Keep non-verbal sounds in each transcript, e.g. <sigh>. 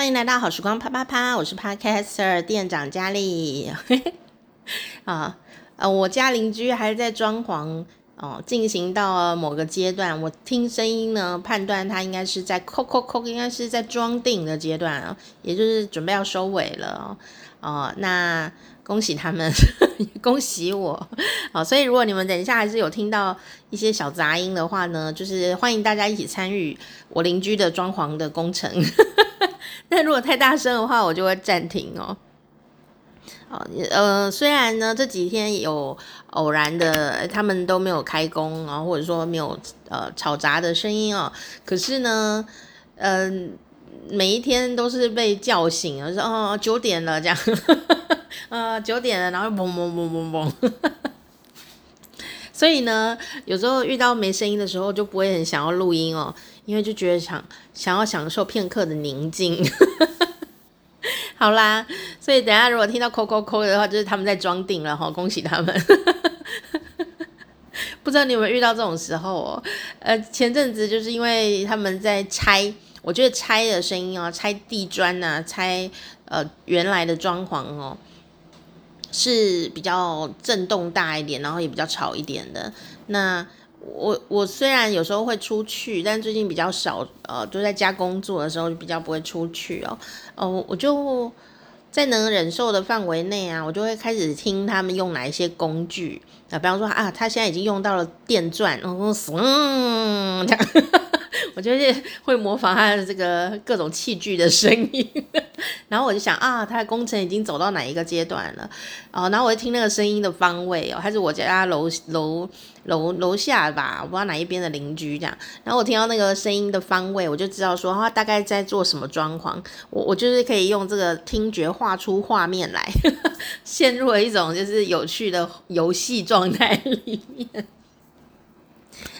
欢迎来到好时光啪啪啪，我是 Podcaster 店长佳丽。<laughs> 啊，呃，我家邻居还在装潢哦，进行到某个阶段，我听声音呢，判断他应该是在扣扣扣，应该是在装订的阶段，也就是准备要收尾了哦。哦，那恭喜他们，<laughs> 恭喜我。好，所以如果你们等一下还是有听到一些小杂音的话呢，就是欢迎大家一起参与我邻居的装潢的工程。<laughs> 但如果太大声的话，我就会暂停哦。哦，呃，虽然呢这几天有偶然的，他们都没有开工啊，或者说没有呃吵杂的声音哦，可是呢，嗯、呃，每一天都是被叫醒，说哦九点了这样，<laughs> 呃九点了，然后嘣嘣嘣嘣嘣，<laughs> 所以呢，有时候遇到没声音的时候，就不会很想要录音哦。因为就觉得想想要享受片刻的宁静，<laughs> 好啦，所以等下如果听到扣扣扣的话，就是他们在装订了哈，恭喜他们。<laughs> 不知道你有没有遇到这种时候哦？呃，前阵子就是因为他们在拆，我觉得拆的声音哦，拆地砖啊，拆呃原来的装潢哦，是比较震动大一点，然后也比较吵一点的那。我我虽然有时候会出去，但最近比较少，呃，就在家工作的时候就比较不会出去哦。哦、我就在能忍受的范围内啊，我就会开始听他们用哪一些工具啊，比方说啊，他现在已经用到了电钻，然后，嗯 <laughs> 这样，我就是会模仿他的这个各种器具的声音，<laughs> 然后我就想啊，他的工程已经走到哪一个阶段了，哦，然后我就听那个声音的方位哦，还是我家楼楼。楼楼下吧，我不知道哪一边的邻居这样，然后我听到那个声音的方位，我就知道说他大概在做什么装潢。我我就是可以用这个听觉画出画面来，<laughs> 陷入了一种就是有趣的游戏状态里面。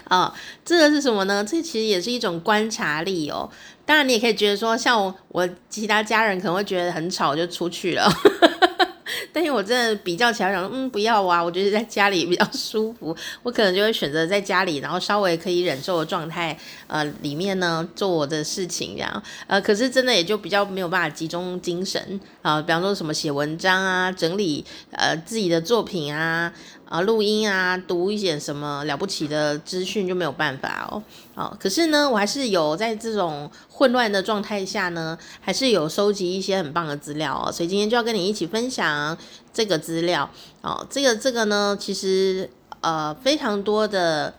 啊、哦，这个是什么呢？这其实也是一种观察力哦。当然，你也可以觉得说，像我，我其他家人可能会觉得很吵，就出去了。<laughs> 但是我真的比较起来，想说，嗯，不要啊，我觉得在家里比较舒服，我可能就会选择在家里，然后稍微可以忍受的状态，呃，里面呢做我的事情，这样，呃，可是真的也就比较没有办法集中精神啊，比方说什么写文章啊，整理呃自己的作品啊。啊，录音啊，读一些什么了不起的资讯就没有办法哦。哦，可是呢，我还是有在这种混乱的状态下呢，还是有收集一些很棒的资料哦。所以今天就要跟你一起分享这个资料哦。这个这个呢，其实呃非常多的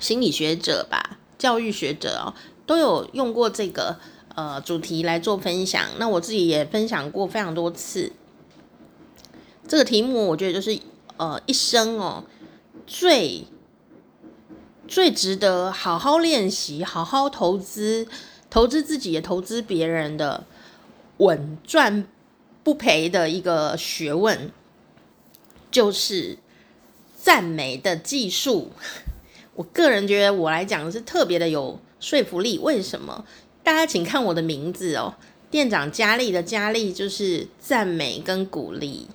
心理学者吧，教育学者哦，都有用过这个呃主题来做分享。那我自己也分享过非常多次。这个题目我觉得就是。呃，一生哦，最最值得好好练习、好好投资、投资自己也投资别人的稳赚不赔的一个学问，就是赞美的技术。我个人觉得，我来讲是特别的有说服力。为什么？大家请看我的名字哦，店长佳丽的佳丽就是赞美跟鼓励。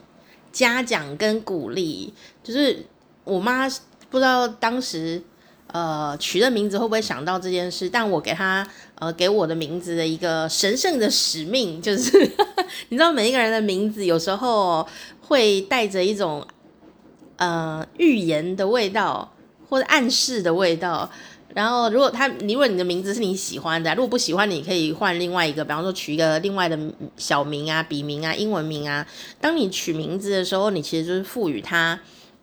嘉奖跟鼓励，就是我妈不知道当时呃取的名字会不会想到这件事，但我给她呃给我的名字的一个神圣的使命，就是 <laughs> 你知道每一个人的名字有时候会带着一种呃预言的味道或者暗示的味道。然后，如果他，你如果你的名字是你喜欢的，如果不喜欢，你可以换另外一个，比方说取一个另外的小名啊、笔名啊、英文名啊。当你取名字的时候，你其实就是赋予他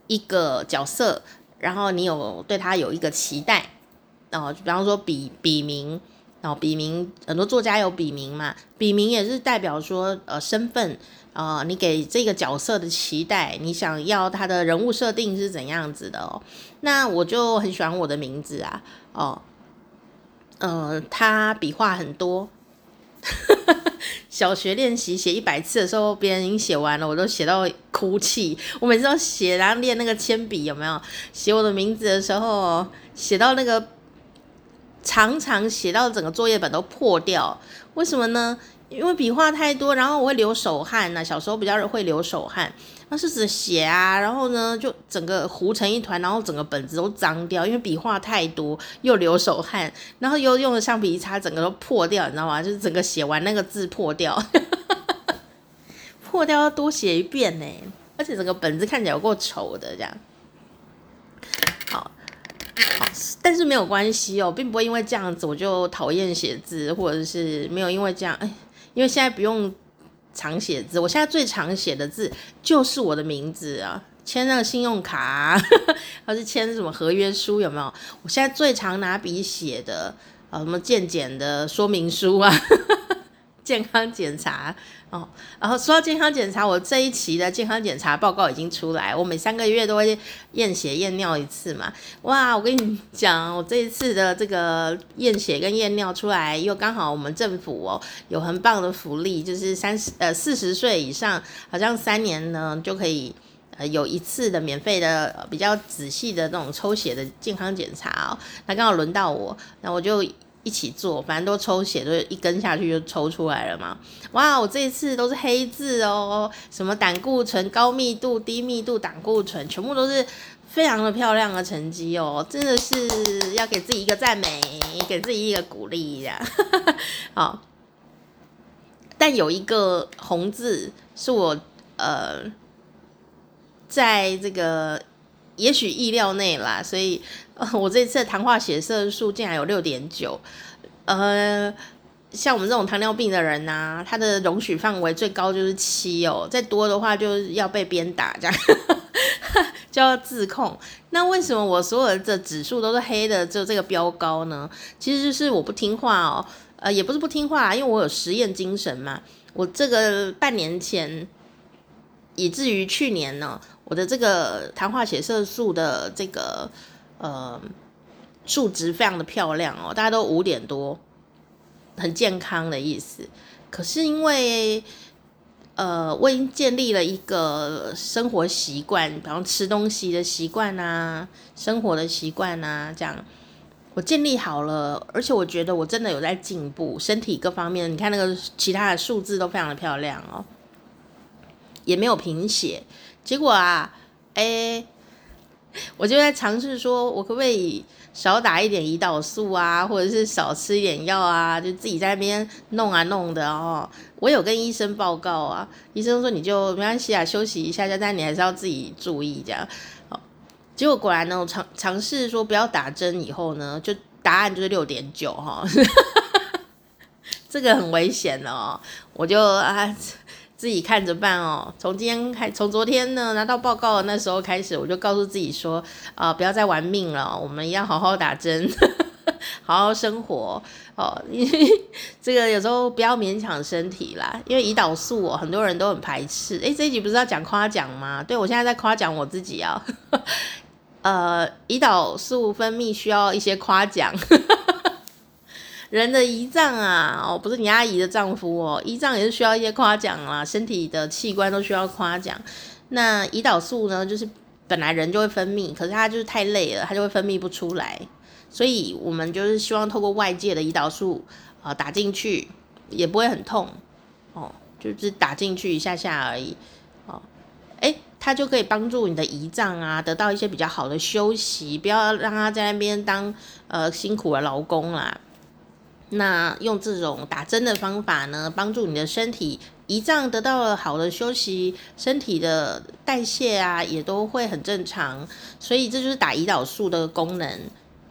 一个角色，然后你有对他有一个期待。然后，比方说笔笔名，哦笔名很多作家有笔名嘛，笔名也是代表说呃身份。呃，你给这个角色的期待，你想要他的人物设定是怎样子的哦？那我就很喜欢我的名字啊，哦，呃，他笔画很多，小学练习写一百次的时候，别人已经写完了，我都写到哭泣。我每次都写，然后练那个铅笔有没有？写我的名字的时候，写到那个常常写到整个作业本都破掉，为什么呢？因为笔画太多，然后我会流手汗呐、小时候比较会流手汗，那是指写啊，然后呢就整个糊成一团，然后整个本子都脏掉，因为笔画太多又流手汗，然后又用了橡皮擦，整个都破掉，你知道吗？就是整个写完那个字破掉，<laughs> 破掉要多写一遍呢，而且整个本子看起来有够丑的这样。但是没有关系哦，并不会因为这样子我就讨厌写字，或者是没有因为这样哎。因为现在不用常写字，我现在最常写的字就是我的名字啊，签那个信用卡啊，<laughs> 或是签什么合约书，有没有？我现在最常拿笔写的啊，什么健检的说明书啊。<laughs> 健康检查哦，然后说到健康检查，我这一期的健康检查报告已经出来，我每三个月都会验血验尿一次嘛。哇，我跟你讲，我这一次的这个验血跟验尿出来，又刚好我们政府哦有很棒的福利，就是三十呃四十岁以上，好像三年呢就可以呃有一次的免费的比较仔细的那种抽血的健康检查哦。那刚好轮到我，那我就。一起做，反正都抽血，都一根下去就抽出来了嘛。哇，我这一次都是黑字哦，什么胆固醇高密度、低密度胆固醇，全部都是非常的漂亮的成绩哦，真的是要给自己一个赞美，给自己一个鼓励呀。<laughs> 好，但有一个红字是我呃，在这个。也许意料内啦，所以，<laughs> 我这次的糖化血色素竟然有六点九，呃，像我们这种糖尿病的人呐、啊，他的容许范围最高就是七哦，再多的话就要被鞭打这样，<laughs> 就要自控。那为什么我所有的指数都是黑的，就这个标高呢？其实就是我不听话哦，呃，也不是不听话，因为我有实验精神嘛。我这个半年前，以至于去年呢。我的这个糖化血色素的这个呃数值非常的漂亮哦，大家都五点多，很健康的意思。可是因为呃我已经建立了一个生活习惯，比方吃东西的习惯啊，生活的习惯啊，这样我建立好了，而且我觉得我真的有在进步，身体各方面，你看那个其他的数字都非常的漂亮哦，也没有贫血。结果啊，哎、我就在尝试说，我可不可以少打一点胰岛素啊，或者是少吃一点药啊，就自己在那边弄啊弄的哦。我有跟医生报告啊，医生说你就没关系啊，休息一下下，但你还是要自己注意这样。哦，结果果然呢，我尝尝试说不要打针以后呢，就答案就是六点九哈，<laughs> 这个很危险哦，我就啊。自己看着办哦。从今天开，从昨天呢拿到报告的那时候开始，我就告诉自己说，啊、不要再玩命了，我们要好好打针，<laughs> 好好生活哦。因为这个有时候不要勉强身体啦，因为胰岛素哦，很多人都很排斥。诶，这一集不是要讲夸奖吗？对，我现在在夸奖我自己啊。<laughs> 呃，胰岛素分泌需要一些夸奖。人的胰脏啊，哦，不是你阿姨的丈夫哦，胰脏也是需要一些夸奖啦，身体的器官都需要夸奖。那胰岛素呢，就是本来人就会分泌，可是它就是太累了，它就会分泌不出来。所以我们就是希望透过外界的胰岛素啊、打进去，也不会很痛哦，就是打进去一下下而已哦。诶，它就可以帮助你的胰脏啊得到一些比较好的休息，不要让它在那边当呃辛苦的劳工啦。那用这种打针的方法呢，帮助你的身体胰脏得到了好的休息，身体的代谢啊也都会很正常，所以这就是打胰岛素的功能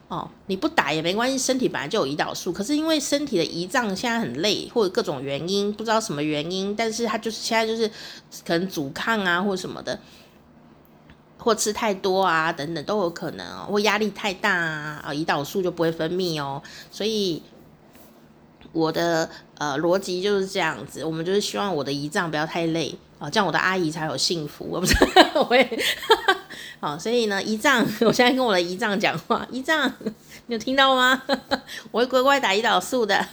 哦。你不打也没关系，身体本来就有胰岛素，可是因为身体的胰脏现在很累，或者各种原因，不知道什么原因，但是它就是现在就是可能阻抗啊，或什么的，或吃太多啊等等都有可能哦，或压力太大啊，啊胰岛素就不会分泌哦，所以。我的呃逻辑就是这样子，我们就是希望我的胰脏不要太累啊，这样我的阿姨才有幸福。我不是，<laughs> 我也好，<laughs> 所以呢，胰脏，我现在跟我的胰脏讲话，胰脏，你有听到吗？我会乖乖打胰岛素的，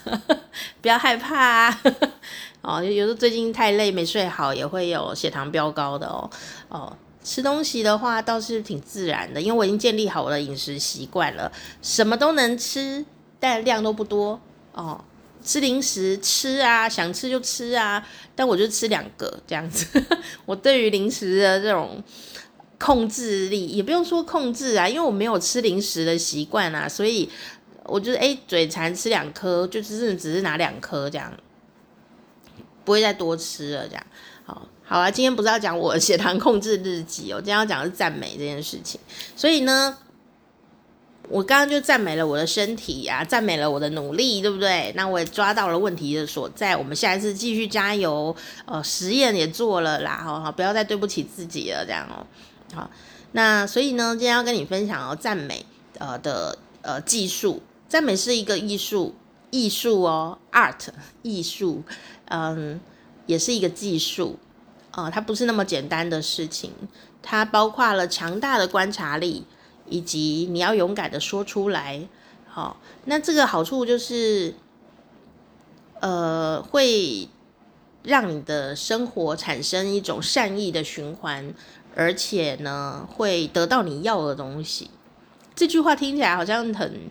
不要害怕啊。<laughs> 哦，有时候最近太累没睡好，也会有血糖飙高的哦。哦，吃东西的话倒是挺自然的，因为我已经建立好我的饮食习惯了，什么都能吃。但量都不多哦。吃零食吃啊，想吃就吃啊，但我就吃两个这样子。<laughs> 我对于零食的这种控制力，也不用说控制啊，因为我没有吃零食的习惯啊，所以我觉得哎，嘴馋吃两颗，就只是只是拿两颗这样，不会再多吃了这样。好，好啊，今天不是要讲我血糖 <laughs> 控制日记哦，今天要讲的是赞美这件事情，所以呢。我刚刚就赞美了我的身体啊，赞美了我的努力，对不对？那我也抓到了问题的所在。我们下一次继续加油。呃，实验也做了啦，好好，不要再对不起自己了，这样哦。好，那所以呢，今天要跟你分享哦，赞美呃的呃技术，赞美是一个艺术，艺术哦，art <laughs> 艺术，嗯，也是一个技术啊，呃，它不是那么简单的事情，它包括了强大的观察力。以及你要勇敢的说出来，好，那这个好处就是，呃，会让你的生活产生一种善意的循环，而且呢，会得到你要的东西。这句话听起来好像很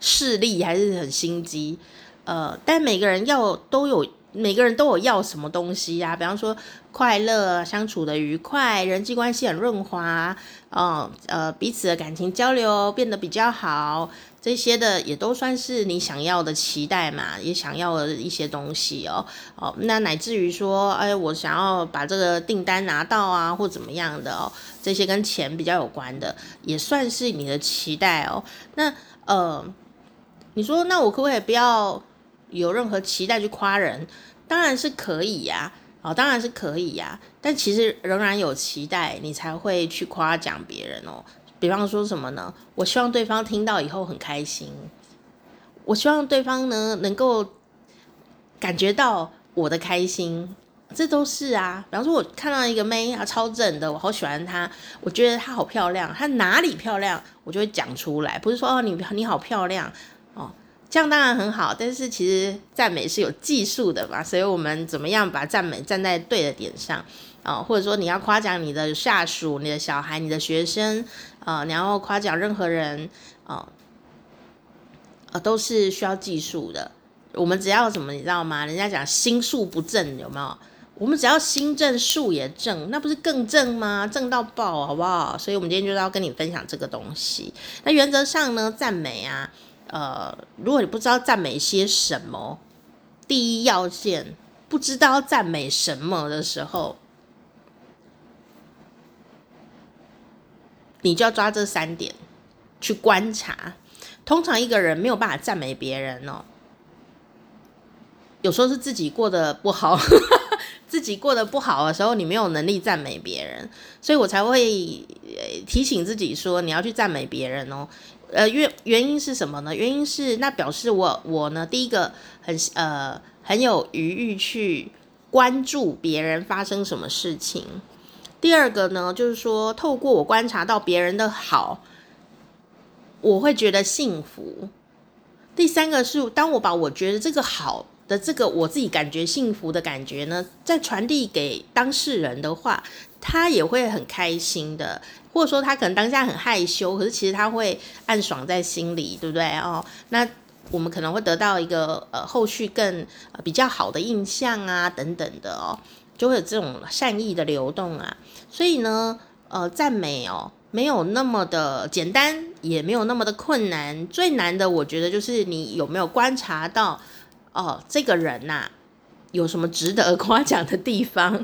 势利，还是很心机，呃，但每个人要都有。每个人都有要什么东西呀、啊？比方说快乐、相处的愉快、人际关系很润滑，哦，呃，彼此的感情交流变得比较好，这些的也都算是你想要的期待嘛，也想要的一些东西哦。哦，那乃至于说，哎，我想要把这个订单拿到啊，或怎么样的哦，这些跟钱比较有关的，也算是你的期待哦。那呃，你说，那我可不可以不要？有任何期待去夸人，当然是可以呀，哦，当然是可以呀，但其实仍然有期待，你才会去夸奖别人哦。比方说什么呢？我希望对方听到以后很开心，我希望对方呢能够感觉到我的开心，这都是啊。比方说，我看到一个妹，她超正的，我好喜欢她，我觉得她好漂亮，她哪里漂亮，我就会讲出来，不是说哦你你好漂亮。这样当然很好，但是其实赞美是有技术的嘛，所以我们怎么样把赞美站在对的点上啊、或者说你要夸奖你的下属、你的小孩、你的学生啊、呃，你要夸奖任何人啊，呃，都是需要技术的。我们只要什么，你知道吗？人家讲心术不正，有没有？我们只要心正，术也正，那不是更正吗？正到爆，好不好？所以我们今天就是要跟你分享这个东西。那原则上呢，赞美啊。呃，如果你不知道赞美些什么，第一要件不知道赞美什么的时候，你就要抓这三点去观察。通常一个人没有办法赞美别人哦，有时候是自己过得不好，<laughs> 自己过得不好的时候，你没有能力赞美别人，所以我才会提醒自己说，你要去赞美别人哦。呃，原原因是什么呢？原因是那表示我我呢，第一个很呃很有余裕去关注别人发生什么事情。第二个呢，就是说透过我观察到别人的好，我会觉得幸福。第三个是当我把我觉得这个好的这个我自己感觉幸福的感觉呢，再传递给当事人的话，他也会很开心的。或者说他可能当下很害羞，可是其实他会暗爽在心里，对不对哦？那我们可能会得到一个呃后续更、呃、比较好的印象啊，等等的哦，就会有这种善意的流动啊。所以呢，呃，赞美哦，没有那么的简单，也没有那么的困难。最难的，我觉得就是你有没有观察到哦，这个人呐、有什么值得夸奖的地方。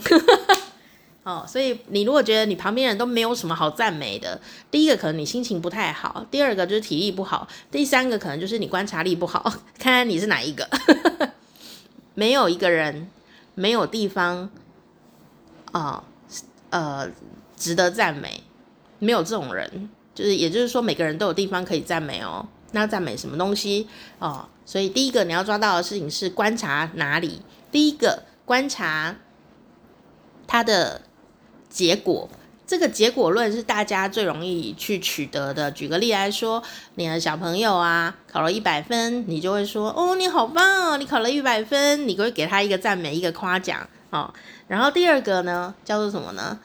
哦，所以你如果觉得你旁边人都没有什么好赞美的，第一个可能你心情不太好，第二个就是体力不好，第三个可能就是你观察力不好，<laughs> 看看你是哪一个。<laughs> 没有一个人，没有地方，啊、呃，呃，值得赞美，没有这种人，就是也就是说每个人都有地方可以赞美哦。那赞美什么东西哦？所以第一个你要抓到的事情是观察哪里？第一个观察他的。结果，这个结果论是大家最容易去取得的。举个例来说，你的小朋友啊，考了一百分，你就会说：“哦，你好棒哦，你考了一百分。”你会给他一个赞美，一个夸奖哦。然后第二个呢，叫做什么呢？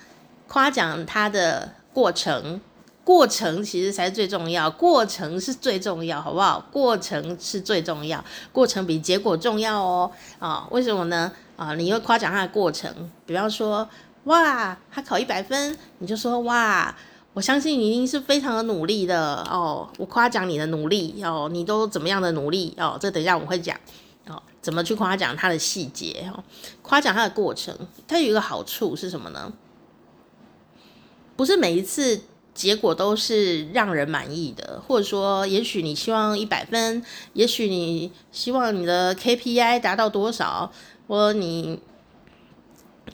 夸奖他的过程。过程其实才是最重要，过程是最重要，好不好？过程是最重要，过程比结果重要哦。啊，为什么呢？啊，你会夸奖他的过程，比方说，哇，他考一百分，你就说，哇，我相信你一定是非常的努力的哦。我夸奖你的努力哦，你都怎么样的努力哦？这等一下我会讲哦，怎么去夸奖他的细节哦，夸奖他的过程，它有一个好处是什么呢？不是每一次。结果都是让人满意的，或者说，也许你希望一百分，也许你希望你的 KPI 达到多少，或你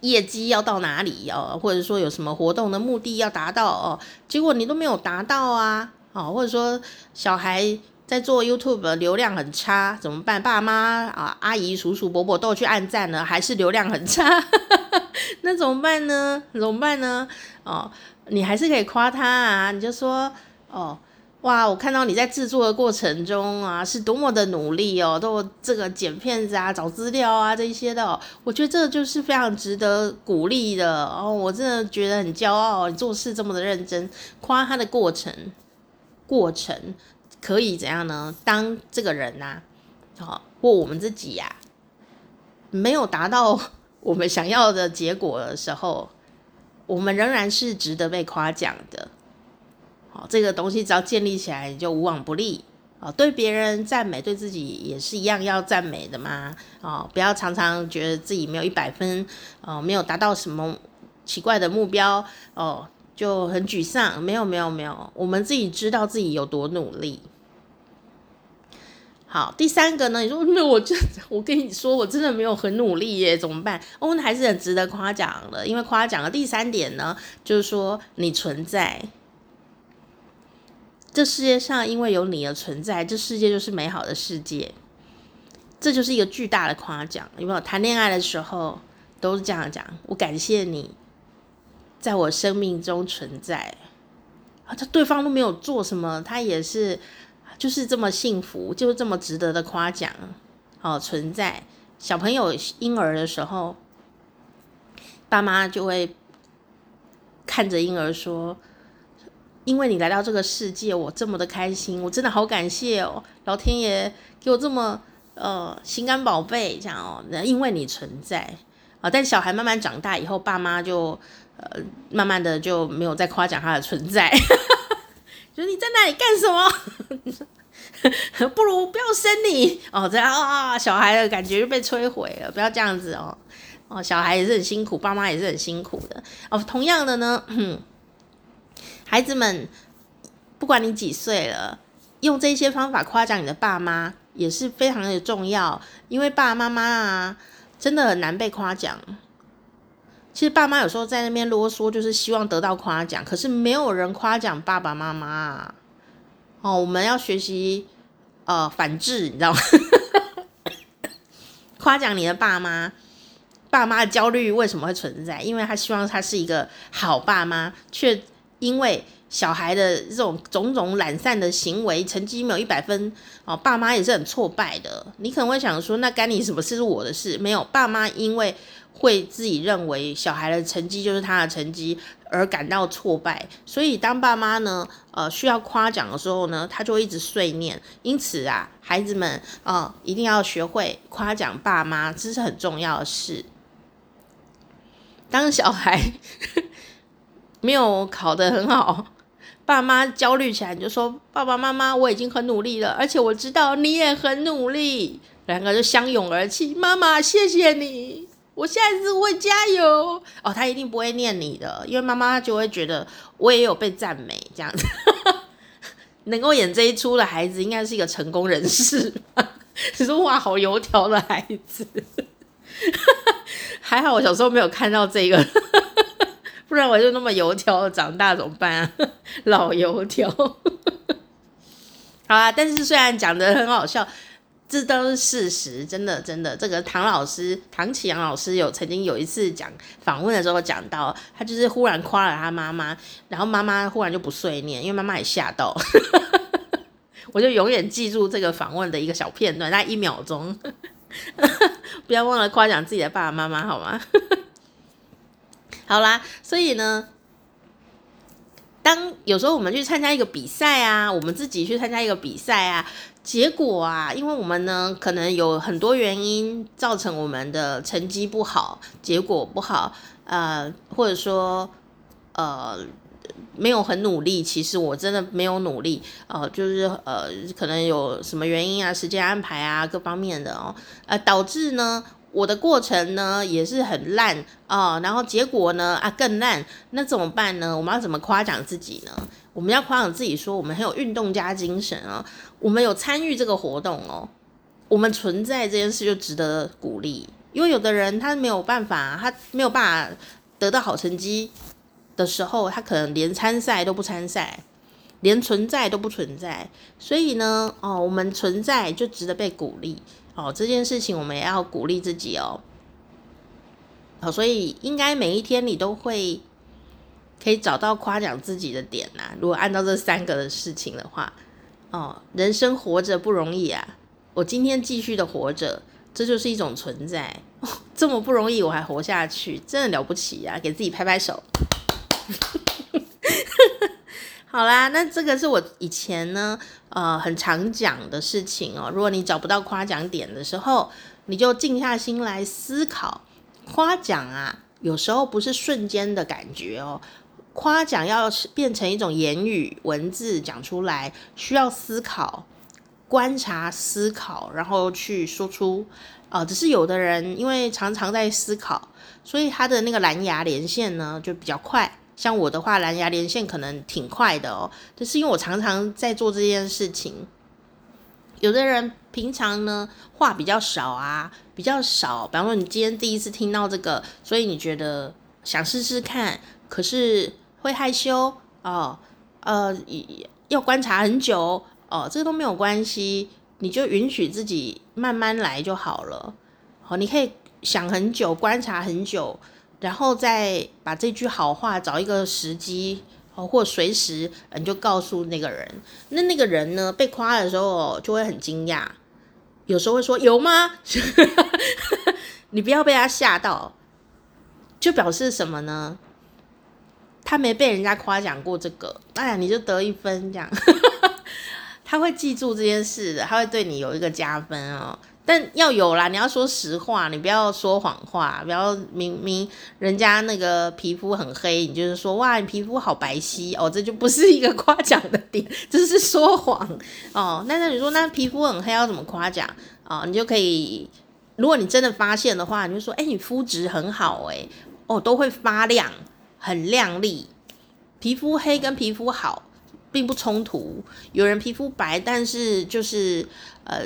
业绩要到哪里哦，或者说有什么活动的目的要达到哦，结果你都没有达到啊，哦，或者说小孩在做 YouTube 流量很差，怎么办？爸妈啊、阿姨、叔叔、伯伯都去按赞了，还是流量很差，<laughs> 那怎么办呢？怎么办呢？哦。你还是可以夸他啊，你就说哦，哇，我看到你在制作的过程中啊，是多么的努力哦，都这个剪片子啊、找资料啊这一些的，我觉得这就是非常值得鼓励的哦，我真的觉得很骄傲，你做事这么的认真，夸他的过程，过程可以怎样呢？当这个人呐，<laughs> 好，或我们自己呀，没有达到我们想要的结果的时候。我们仍然是值得被夸奖的，哦，这个东西只要建立起来，你就无往不利啊！对别人赞美，对自己也是一样要赞美的嘛！哦，不要常常觉得自己没有一百分，哦，没有达到什么奇怪的目标，哦，就很沮丧。没有，没有，没有，我们自己知道自己有多努力。好，第三个呢？你说那我就我跟你说，我真的没有很努力耶，怎么办？哦，那还是很值得夸奖的，因为夸奖的第三点呢，就是说你存在这世界上，因为有你的存在，这世界就是美好的世界，这就是一个巨大的夸奖。有没有谈恋爱的时候都是这样讲？我感谢你在我生命中存在啊，他对方都没有做什么，他也是。就是这么幸福，就是这么值得的夸奖，哦，存在。小朋友婴儿的时候，爸妈就会看着婴儿说：“因为你来到这个世界，我这么的开心，我真的好感谢哦，老天爷给我这么呃心肝宝贝这样哦，那因为你存在啊。”但小孩慢慢长大以后，爸妈就呃慢慢的就没有再夸奖他的存在。<laughs> 就是你在那里干什么？<laughs> 不如不要生你哦，这样啊，小孩的感觉就被摧毁了。不要这样子哦，哦，小孩也是很辛苦，爸妈也是很辛苦的哦。同样的呢，孩子们，不管你几岁了，用这些方法夸奖你的爸妈也是非常的重要，因为爸爸妈妈啊，真的很难被夸奖。其实爸妈有时候在那边啰嗦，就是希望得到夸奖，可是没有人夸奖爸爸妈妈啊哦。我们要学习呃反制，你知道吗？<laughs> 夸奖你的爸妈，爸妈的焦虑为什么会存在？因为他希望他是一个好爸妈，却因为小孩的这种种种懒散的行为，成绩没有一百分哦，爸妈也是很挫败的。你可能会想说，那干你什么事？是我的事？没有，爸妈因为。会自己认为小孩的成绩就是他的成绩，而感到挫败。所以当爸妈呢，呃，需要夸奖的时候呢，他就一直碎念。因此啊，孩子们啊，一定要学会夸奖爸妈，这是很重要的事。当小孩没有考得很好，<laughs> 爸妈焦虑起来，你就说：“爸爸妈妈，我已经很努力了，而且我知道你也很努力。”两个就相拥而泣。妈妈，谢谢你。我下一次会加油哦，他一定不会念你的，因为妈妈就会觉得我也有被赞美这样子，<laughs> 能够演这一出的孩子应该是一个成功人士。<laughs> 你说哇，好油条的孩子，还好我小时候没有看到这个，不然我就那么油条，长大怎么办啊？<laughs> 老油条。好啊，但是虽然讲得很好笑。这都是事实，真的真的。这个唐老师，唐启阳老师有曾经有一次讲访问的时候讲到，他就是忽然夸了他妈妈，然后妈妈忽然就不碎念，因为妈妈也吓到。<laughs> 我就永远记住这个访问的一个小片段，那一秒钟，<laughs> 不要忘了夸奖自己的爸爸妈妈，好吗？好啦，所以呢，当有时候我们去参加一个比赛啊，我们自己去参加一个比赛啊，结果啊，因为我们呢可能有很多原因造成我们的成绩不好，结果不好，呃，或者说呃没有很努力，其实我真的没有努力，呃，就是呃可能有什么原因啊，时间安排啊，各方面的哦，呃，导致呢。我的过程呢也是很烂啊、然后结果呢啊更烂，那怎么办呢？我们要怎么夸奖自己呢？我们要夸奖自己说我们很有运动家精神啊、我们有参与这个活动哦，我们存在这件事就值得鼓励。因为有的人他没有办法，他没有办法得到好成绩的时候，他可能连参赛都不参赛，连存在都不存在。所以呢，哦，我们存在就值得被鼓励。哦，这件事情我们也要鼓励自己哦。好，所以应该每一天你都会可以找到夸奖自己的点呐、啊。如果按照这三个的事情的话，哦，人生活着不容易啊。我今天继续的活着，这就是一种存在。哦，<laughs> 这么不容易，我还活下去，真的了不起、啊！给自己拍拍手。好啦，那这个是我以前呢，呃，很常讲的事情哦。如果你找不到夸奖点的时候，你就静下心来思考。夸奖啊，有时候不是瞬间的感觉哦。夸奖要变成一种言语文字讲出来，需要思考、观察、思考，然后去说出。啊、只是有的人因为常常在思考，所以他的那个蓝牙连线呢就比较快。像我的话，蓝牙连线可能挺快的哦，就是因为我常常在做这件事情。有的人平常呢话比较少啊，比较少。比方说你今天第一次听到这个，所以你觉得想试试看，可是会害羞哦，呃，要观察很久哦，这个都没有关系，你就允许自己慢慢来就好了。好，你可以想很久，观察很久。然后再把这句好话找一个时机哦，或随时你就告诉那个人。那那个人呢，被夸的时候就会很惊讶，有时候会说有吗？<laughs> 你不要被他吓到，就表示什么呢？他没被人家夸奖过这个，哎呀，你就得一分这样。<laughs> 他会记住这件事的，他会对你有一个加分哦。但要有啦，你要说实话，你不要说谎话，不要明明人家那个皮肤很黑，你就是说哇，你皮肤好白皙哦，这就不是一个夸奖的点，这是说谎哦。那那你说那皮肤很黑要怎么夸奖哦？你就可以，如果你真的发现的话，你就说哎，你肤质很好哎，哦，都会发亮，很亮丽，皮肤黑跟皮肤好。并不冲突，有人皮肤白，但是就是呃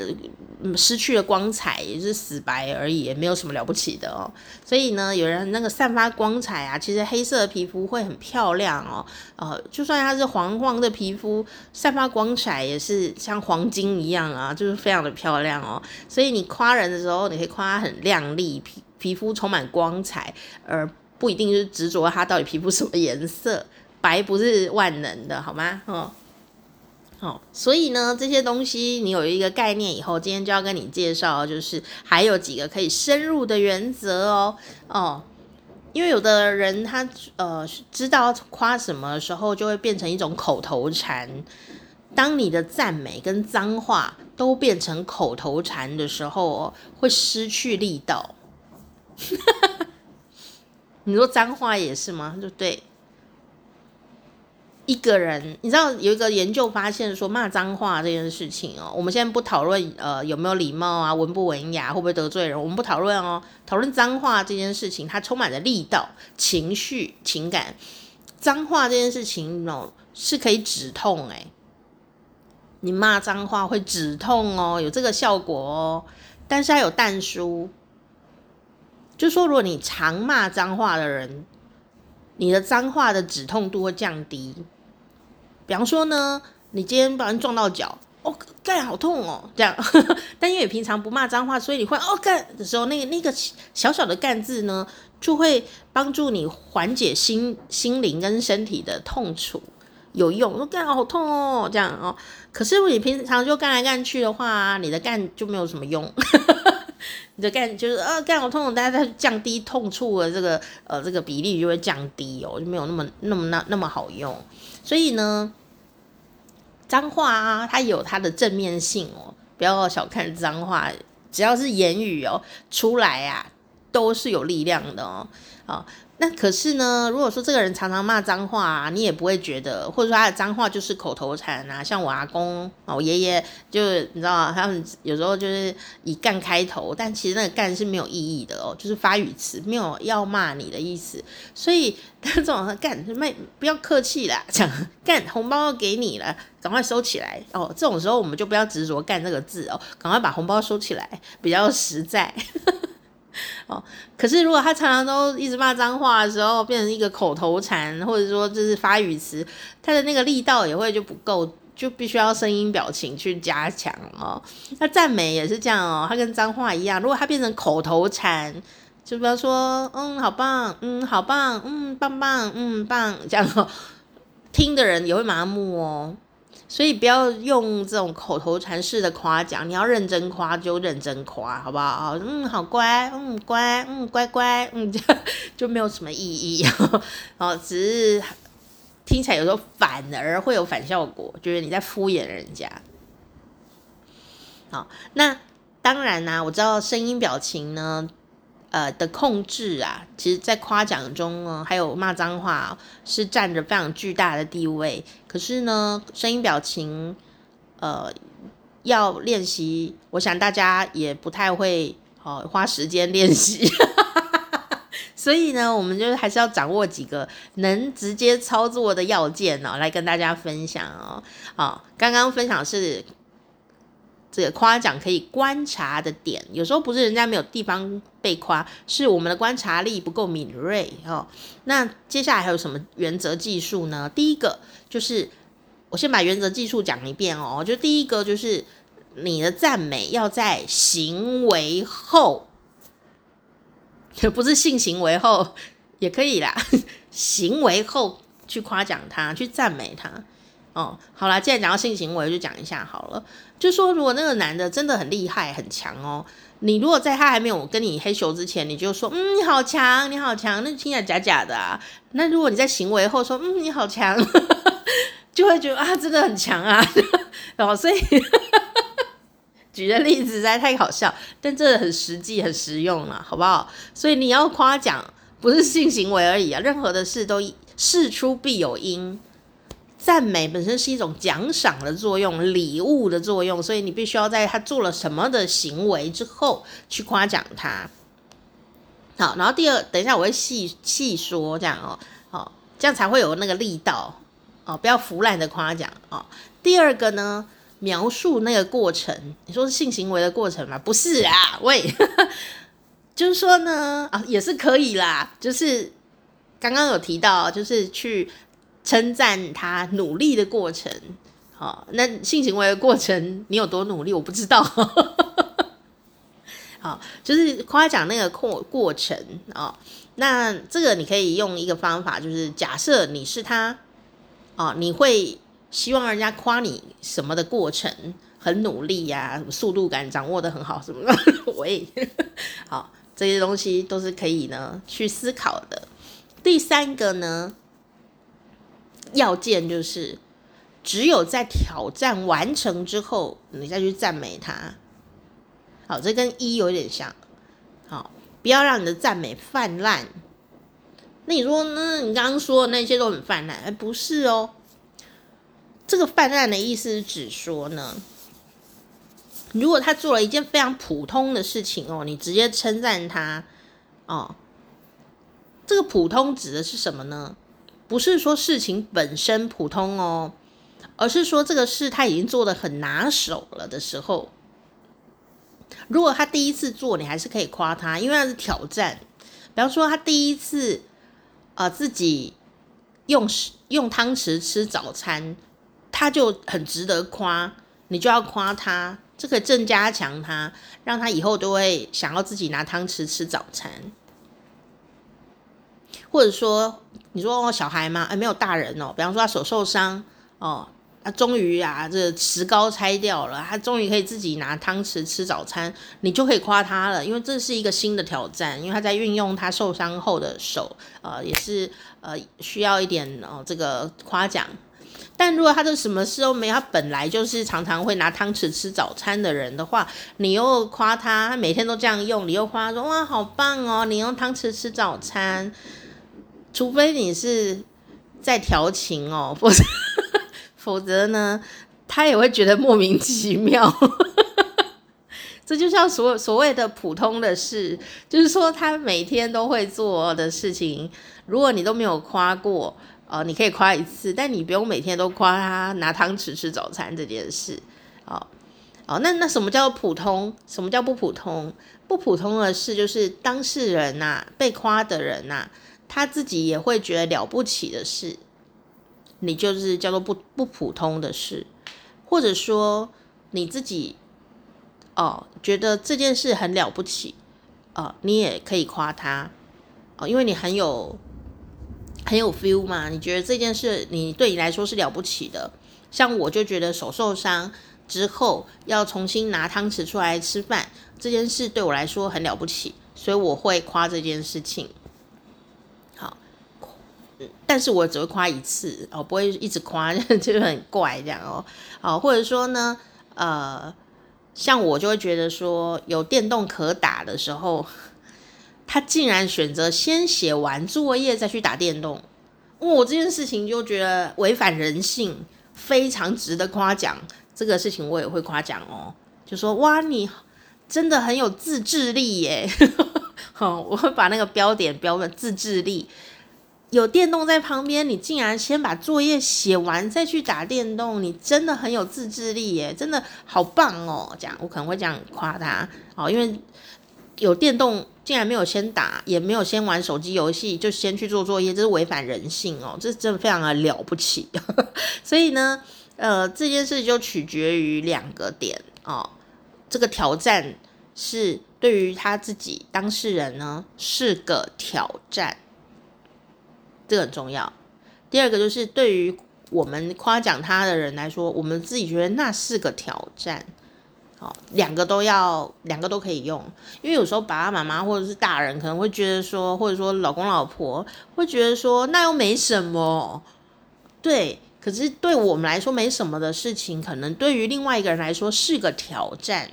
失去了光彩，也是死白而已，也没有什么了不起的哦。所以呢，有人那个散发光彩啊，其实黑色的皮肤会很漂亮哦。呃，就算它是黄黄的皮肤，散发光彩也是像黄金一样啊，就是非常的漂亮哦。所以你夸人的时候，你可以夸它很亮丽，皮皮肤充满光彩，而不一定是执着它到底皮肤什么颜色。白不是万能的，好吗？哦，好，所以呢，这些东西你有一个概念以后，今天就要跟你介绍，就是还有几个可以深入的原则哦。哦，因为有的人他呃知道夸什么的时候，就会变成一种口头禅。当你的赞美跟脏话都变成口头禅的时候哦，会失去力道。<laughs> 你说脏话也是吗？就对。一个人，你知道有一个研究发现说，骂脏话这件事情哦，我们现在不讨论呃有没有礼貌啊，文不文雅，会不会得罪人，我们不讨论哦。讨论脏话这件事情，它充满了力道、情绪、情感。脏话这件事情哦，是可以止痛哎，你骂脏话会止痛哦，有这个效果哦。但是它有但书，就说如果你常骂脏话的人，你的脏话的止痛度会降低。比方说呢，你今天把人撞到脚，哦，干好痛哦，这样。<laughs> 但因为你平常不骂脏话，所以你会哦干的时候，那个那个小小的干字呢，就会帮助你缓解心心灵跟身体的痛楚，有用。说干好痛哦，这样哦。可是你平常就干来干去的话，你的干就没有什么用。<laughs> 你的干就是呃干好痛，大家降低痛处的这个呃这个比例就会降低哦，就没有那么那么那那么好用。所以呢，脏话啊，它有它的正面性哦，不要小看脏话，只要是言语哦出来啊，都是有力量的哦，啊。那可是呢，如果说这个人常常骂脏话啊，你也不会觉得，或者说他的脏话就是口头禅啊，像我阿公、我爷爷，就你知道，他们有时候就是以干开头，但其实那个干是没有意义的哦，就是发语词，没有要骂你的意思。所以他这种干，就卖不要客气啦，讲 <laughs> 干红包要给你了，赶快收起来哦。这种时候我们就不要执着干这个字哦，赶快把红包收起来，比较实在。<laughs> 哦，可是如果他常常都一直骂脏话的时候，变成一个口头禅，或者说就是发语词，他的那个力道也会就不够，就必须要声音表情去加强哦。那赞美也是这样哦，他跟脏话一样，如果他变成口头禅，就比方说，嗯，好棒，嗯，好棒，嗯，棒棒，嗯，棒，这样哦，听的人也会麻木哦。所以不要用这种口头禅式的夸奖，你要认真夸就认真夸，好不好？嗯，好乖，嗯，乖，嗯，乖乖，嗯，就就没有什么意义，哦，只是听起来有时候反而会有反效果，就是你在敷衍人家。好，那当然啦，我知道声音表情呢。呃的控制啊，其实，在夸奖中呢，还有骂脏话，是占着非常巨大的地位。可是呢，声音表情，呃，要练习，我想大家也不太会，哦，花时间练习。<laughs> 所以呢，我们就是还是要掌握几个能直接操作的要件哦，来跟大家分享哦。好，刚刚分享是。这个夸奖可以观察的点，有时候不是人家没有地方被夸，是我们的观察力不够敏锐哦。那接下来还有什么原则技术呢？第一个就是我先把原则技术讲一遍哦。就第一个就是你的赞美要在行为后，不是性行为后也可以啦，<laughs> 行为后去夸奖他，去赞美他。哦，好啦，既然讲到性行为，就讲一下好了。就说如果那个男的真的很厉害、很强哦，你如果在他还没有跟你嘿咻之前，你就说嗯，你好强，你好强，那听起来假假的啊。那如果你在行为后说嗯，你好强，<laughs> 就会觉得啊，真的很强啊。然 <laughs> 后所以 <laughs> 举的例子实在太好笑，但这很实际、很实用了，好不好？所以你要夸奖，不是性行为而已啊，任何的事都事出必有因。赞美本身是一种奖赏的作用，礼物的作用，所以你必须要在他做了什么的行为之后去夸奖他。好，然后第二，等一下我会细细说这样哦，好，这样才会有那个力道哦，不要腐烂的夸奖哦。第二个呢，描述那个过程，你说是性行为的过程吗？不是啊，喂，<laughs> 就是说呢，啊，也是可以啦，就是刚刚有提到，就是去。称赞他努力的过程，好，那性行为的过程你有多努力，我不知道。<laughs> 好，就是夸奖那个过过程啊。那这个你可以用一个方法，就是假设你是他，哦，你会希望人家夸你什么的过程很努力呀，速度感掌握得很好什么的。<laughs> 喂，好，这些东西都是可以呢去思考的。第三个呢？要件就是，只有在挑战完成之后，你再去赞美他。好，这跟一有点像。好，不要让你的赞美泛滥。那你说，那你刚刚说的那些都很泛滥？哎，不是哦。这个泛滥的意思是指说呢，如果他做了一件非常普通的事情哦，你直接称赞他哦，这个普通指的是什么呢？不是说事情本身普通哦，而是说这个事他已经做得很拿手了的时候，如果他第一次做，你还是可以夸他，因为那是挑战。比方说他第一次啊、自己用用汤匙吃早餐，他就很值得夸，你就要夸他，这个正加强他，让他以后都会想要自己拿汤匙吃早餐。或者说，你说哦，小孩吗？哎，没有大人哦。比方说他手受伤哦，他，终于啊，这石膏拆掉了，他终于可以自己拿汤匙吃早餐，你就可以夸他了，因为这是一个新的挑战，因为他在运用他受伤后的手，呃，也是呃需要一点哦这个夸奖。但如果他这什么事都没有，他本来就是常常会拿汤匙吃早餐的人的话，你又夸他，他每天都这样用，你又夸说哇好棒哦，你用汤匙吃早餐，除非你是在调情哦，<laughs> 否则。否则呢，他也会觉得莫名其妙。<laughs> 这就像所所谓的普通的事，就是说他每天都会做的事情，如果你都没有夸过，呃，你可以夸一次，但你不用每天都夸他拿汤匙吃早餐这件事。哦，哦，那那什么叫普通？什么叫不普通？不普通的事就是当事人呐、啊，被夸的人呐、啊，他自己也会觉得了不起的事。你就是叫做不不普通的事，或者说你自己哦觉得这件事很了不起，哦，你也可以夸他哦，因为你很有很有 feel 嘛，你觉得这件事你对你来说是了不起的。像我就觉得手受伤之后要重新拿汤匙出来吃饭这件事对我来说很了不起，所以我会夸这件事情。但是我只会夸一次哦，不会一直夸，<laughs> 就很怪这样哦。好，或者说呢，呃，像我就会觉得说，有电动可打的时候，<laughs> 他竟然选择先写完作业再去打电动，我、这件事情就觉得违反人性，非常值得夸奖。这个事情我也会夸奖哦，就说哇，你真的很有自制力耶。好，<laughs> 我会把那个标点标的自制力。有电动在旁边，你竟然先把作业写完再去打电动，你真的很有自制力耶，真的好棒哦！这样我可能会这样夸他哦，因为有电动竟然没有先打，也没有先玩手机游戏，就先去做作业，这是违反人性哦，这真的非常的了不起。<laughs> 所以呢，呃，这件事就取决于两个点哦，这个挑战是对于他自己当事人呢是个挑战。这很重要。第二个就是对于我们夸奖他的人来说，我们自己觉得那是个挑战。好，两个都要，两个都可以用。因为有时候爸爸妈妈或者是大人可能会觉得说，或者说老公老婆会觉得说，那又没什么。对，可是对我们来说没什么的事情，可能对于另外一个人来说是个挑战。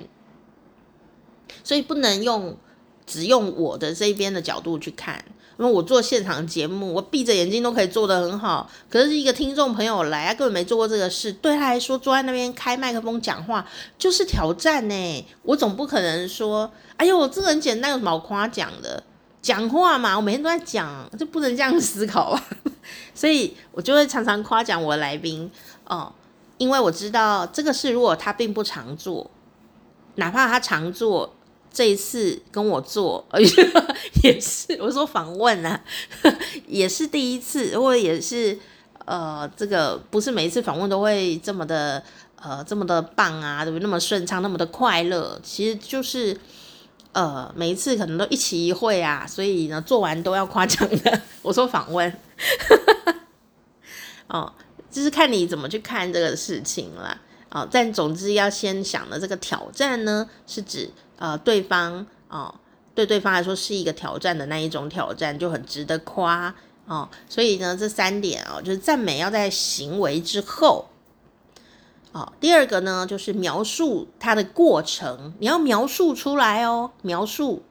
所以不能用只用我的这边的角度去看。因为我做现场节目，我闭着眼睛都可以做得很好。可是一个听众朋友来，他根本没做过这个事，对他来说，坐在那边开麦克风讲话就是挑战呢。我总不可能说，哎呦，这个很简单，有什么好夸奖的？讲话嘛，我每天都在讲，就不能这样思考啊。<laughs> 所以我就会常常夸奖我的来宾哦，因为我知道这个事，如果他并不常做，哪怕他常做。这一次跟我做，<laughs> 也是我说访问啊，<laughs> 也是第一次，或者也是呃，这个不是每一次访问都会这么的呃这么的棒啊，对不对？那么顺畅，那么的快乐，其实就是呃每一次可能都一期一会啊，所以呢做完都要夸奖的。<laughs> 我说访问，哦，就是看你怎么去看这个事情了。哦，但总之要先想的这个挑战呢，是指。呃，对方哦，对对方来说是一个挑战的那一种挑战，就很值得夸哦。所以呢，这三点哦，就是赞美要在行为之后。哦，第二个呢，就是描述它的过程，你要描述出来哦，描述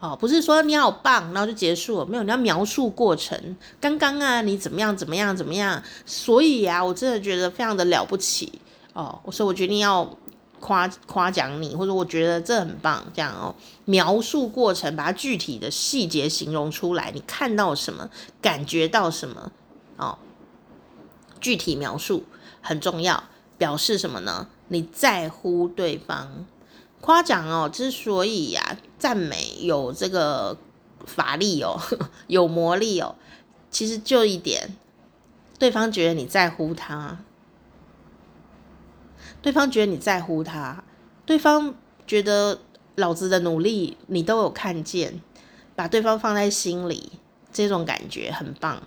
哦，不是说你好棒，然后就结束了，没有，你要描述过程。刚刚啊，你怎么样，怎么样，怎么样？所以啊，我真的觉得非常的了不起哦，所以我决定要。夸夸奖你，或者我觉得这很棒，这样哦。描述过程，把它具体的细节形容出来。你看到什么，感觉到什么，哦，具体描述很重要。表示什么呢？你在乎对方。夸奖哦，之所以呀、赞美有这个法力哦，<laughs> 有魔力哦，其实就一点，对方觉得你在乎他。对方觉得你在乎他，对方觉得老子的努力你都有看见，把对方放在心里，这种感觉很棒，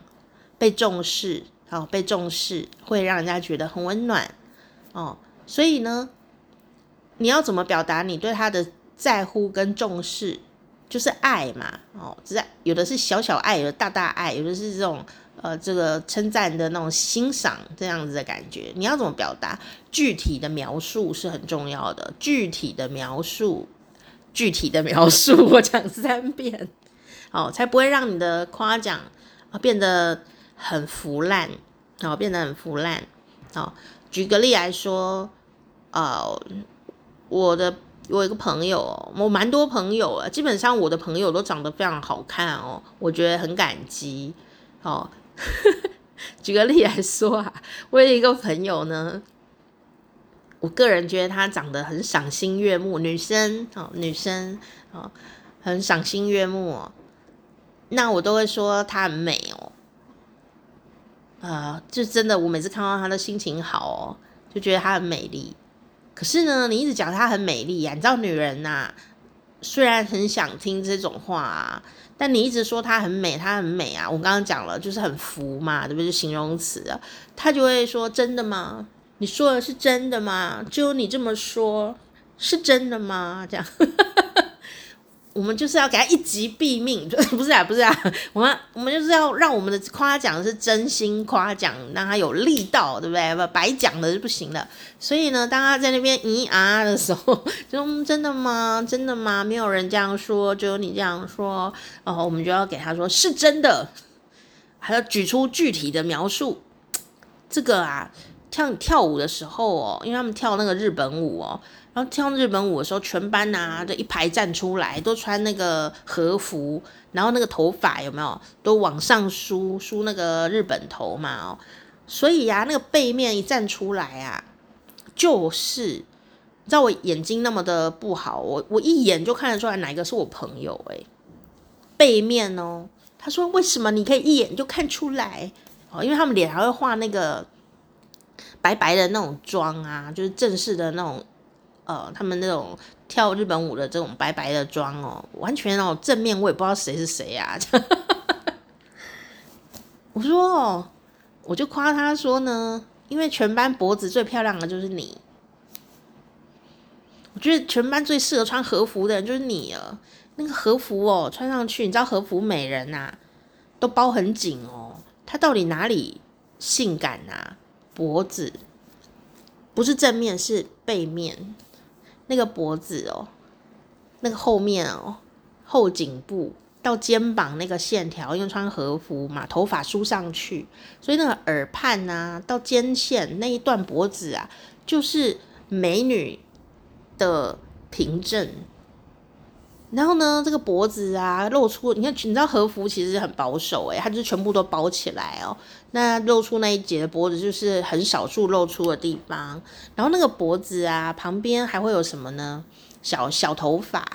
被重视，好，被重视会让人家觉得很温暖，哦，所以呢，你要怎么表达你对他的在乎跟重视，就是爱嘛，哦，只有的是小小爱，有的大大爱，有的是这种呃这个称赞的那种欣赏这样子的感觉。你要怎么表达？具体的描述是很重要的，具体的描述，具体的描述，<laughs> 我讲三遍，哦，才不会让你的夸奖啊变得很腐烂，哦，变得很腐烂，哦。举个例来说，呃，我的我有一个朋友，我蛮多朋友啊，基本上我的朋友都长得非常好看哦，我觉得很感激哦。<laughs> 举个例来说啊，我有一个朋友呢，我个人觉得她长得很赏心悦目，女生哦，女生哦，很赏心悦目哦，那我都会说她很美哦。啊、呃，就真的，我每次看到她的心情好哦，就觉得她很美丽。可是呢，你一直讲她很美丽呀、啊，你知道女人呐、虽然很想听这种话啊，但你一直说她很美，她很美啊。我刚刚讲了，就是很浮嘛，对不对？就形容词啊，她就会说：“真的吗？你说的是真的吗？只有你这么说，是真的吗？”这样。我们就是要给他一击毙命，<laughs> 不是啊，不是啊，<laughs> 我们我们就是要让我们的夸奖是真心夸奖，让他有力道，对不对？不白讲的是不行的。所以呢，当他在那边咦啊的时候，就真的吗？真的吗？没有人这样说，只有你这样说。然后我们就要给他说是真的，还要举出具体的描述。这个啊，跳跳舞的时候哦，因为他们跳那个日本舞哦。然后跳日本舞的时候，全班啊，就一排站出来，都穿那个和服，然后那个头发有没有都往上梳梳那个日本头嘛？哦，所以呀，那个背面一站出来啊，就是你知道我眼睛那么的不好，我我一眼就看得出来哪一个是我朋友诶，背面哦，他说为什么你可以一眼就看出来？哦，因为他们脸还会画那个白白的那种妆啊，就是正式的那种。呃，他们那种跳日本舞的这种白白的妆哦，完全哦正面我也不知道谁是谁、啊。<laughs> 我说哦，我就夸他说呢，因为全班脖子最漂亮的就是你，我觉得全班最适合穿和服的人就是你了。那个和服哦，穿上去，你知道和服美人呐、啊，都包很紧哦。他到底哪里性感啊？脖子不是正面，是背面。那个脖子哦，那个后面哦，后颈部到肩膀那个线条，因为穿和服嘛，头发梳上去，所以那个耳畔啊，到肩线那一段脖子啊，就是美女的凭证。然后呢，这个脖子啊露出，你看，你知道和服其实很保守诶，它就是全部都包起来哦。那露出那一截的脖子就是很少数露出的地方。然后那个脖子啊旁边还会有什么呢？小小头发，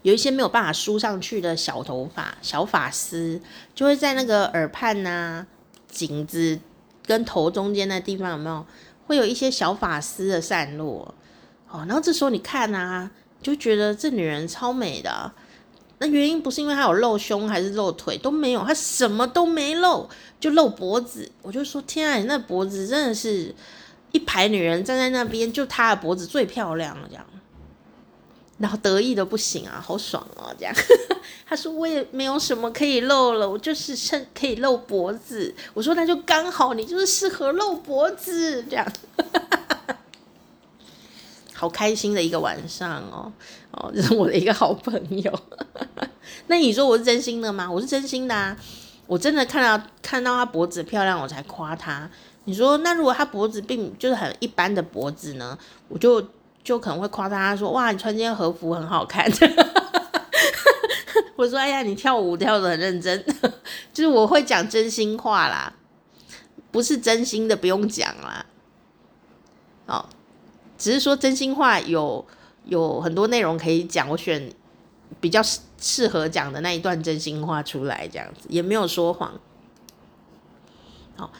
有一些没有办法梳上去的小头发、小发丝，就会在那个耳畔啊、颈子跟头中间的地方有没有？会有一些小发丝的散落哦。然后这时候你看啊。就觉得这女人超美的，那原因不是因为她有露胸还是露腿都没有，她什么都没露，就露脖子。我就说天啊，你那脖子真的是一排女人站在那边，就她的脖子最漂亮了这样，然后得意的不行啊，好爽哦这样。他说我也没有什么可以露了，我就是趁可以露脖子。我说那就刚好，你就是适合露脖子这样。好开心的一个晚上哦，哦，<laughs> 这是我的一个好朋友。<laughs> 那你说我是真心的吗？我是真心的啊，我真的看到看到他脖子漂亮，我才夸他。你说那如果他脖子并就是很一般的脖子呢，我就就可能会夸他说哇，你穿这件和服很好看。<laughs> 我说哎呀，你跳舞跳得很认真，就是我会讲真心话啦，不是真心的不用讲啦。哦。只是说真心话有有很多内容可以讲，我选比较适合讲的那一段真心话出来，这样子也没有说谎。好，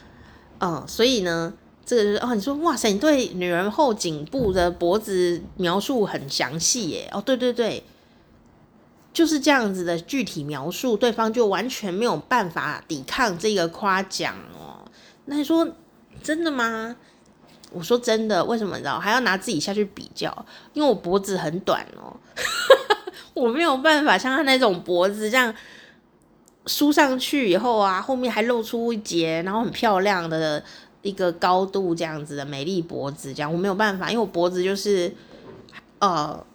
嗯，所以呢，这个是哦，你说哇塞，你对女人后颈部的脖子描述很详细耶，哦，对对对，就是这样子的具体描述，对方就完全没有办法抵抗这个夸奖哦。那你说真的吗？我说真的，为什么你知道还要拿自己下去比较？因为我脖子很短哦，<laughs> 我没有办法像他那种脖子这样梳上去以后啊，后面还露出一截，然后很漂亮的一个高度这样子的美丽脖子，这样我没有办法，因为我脖子就是呃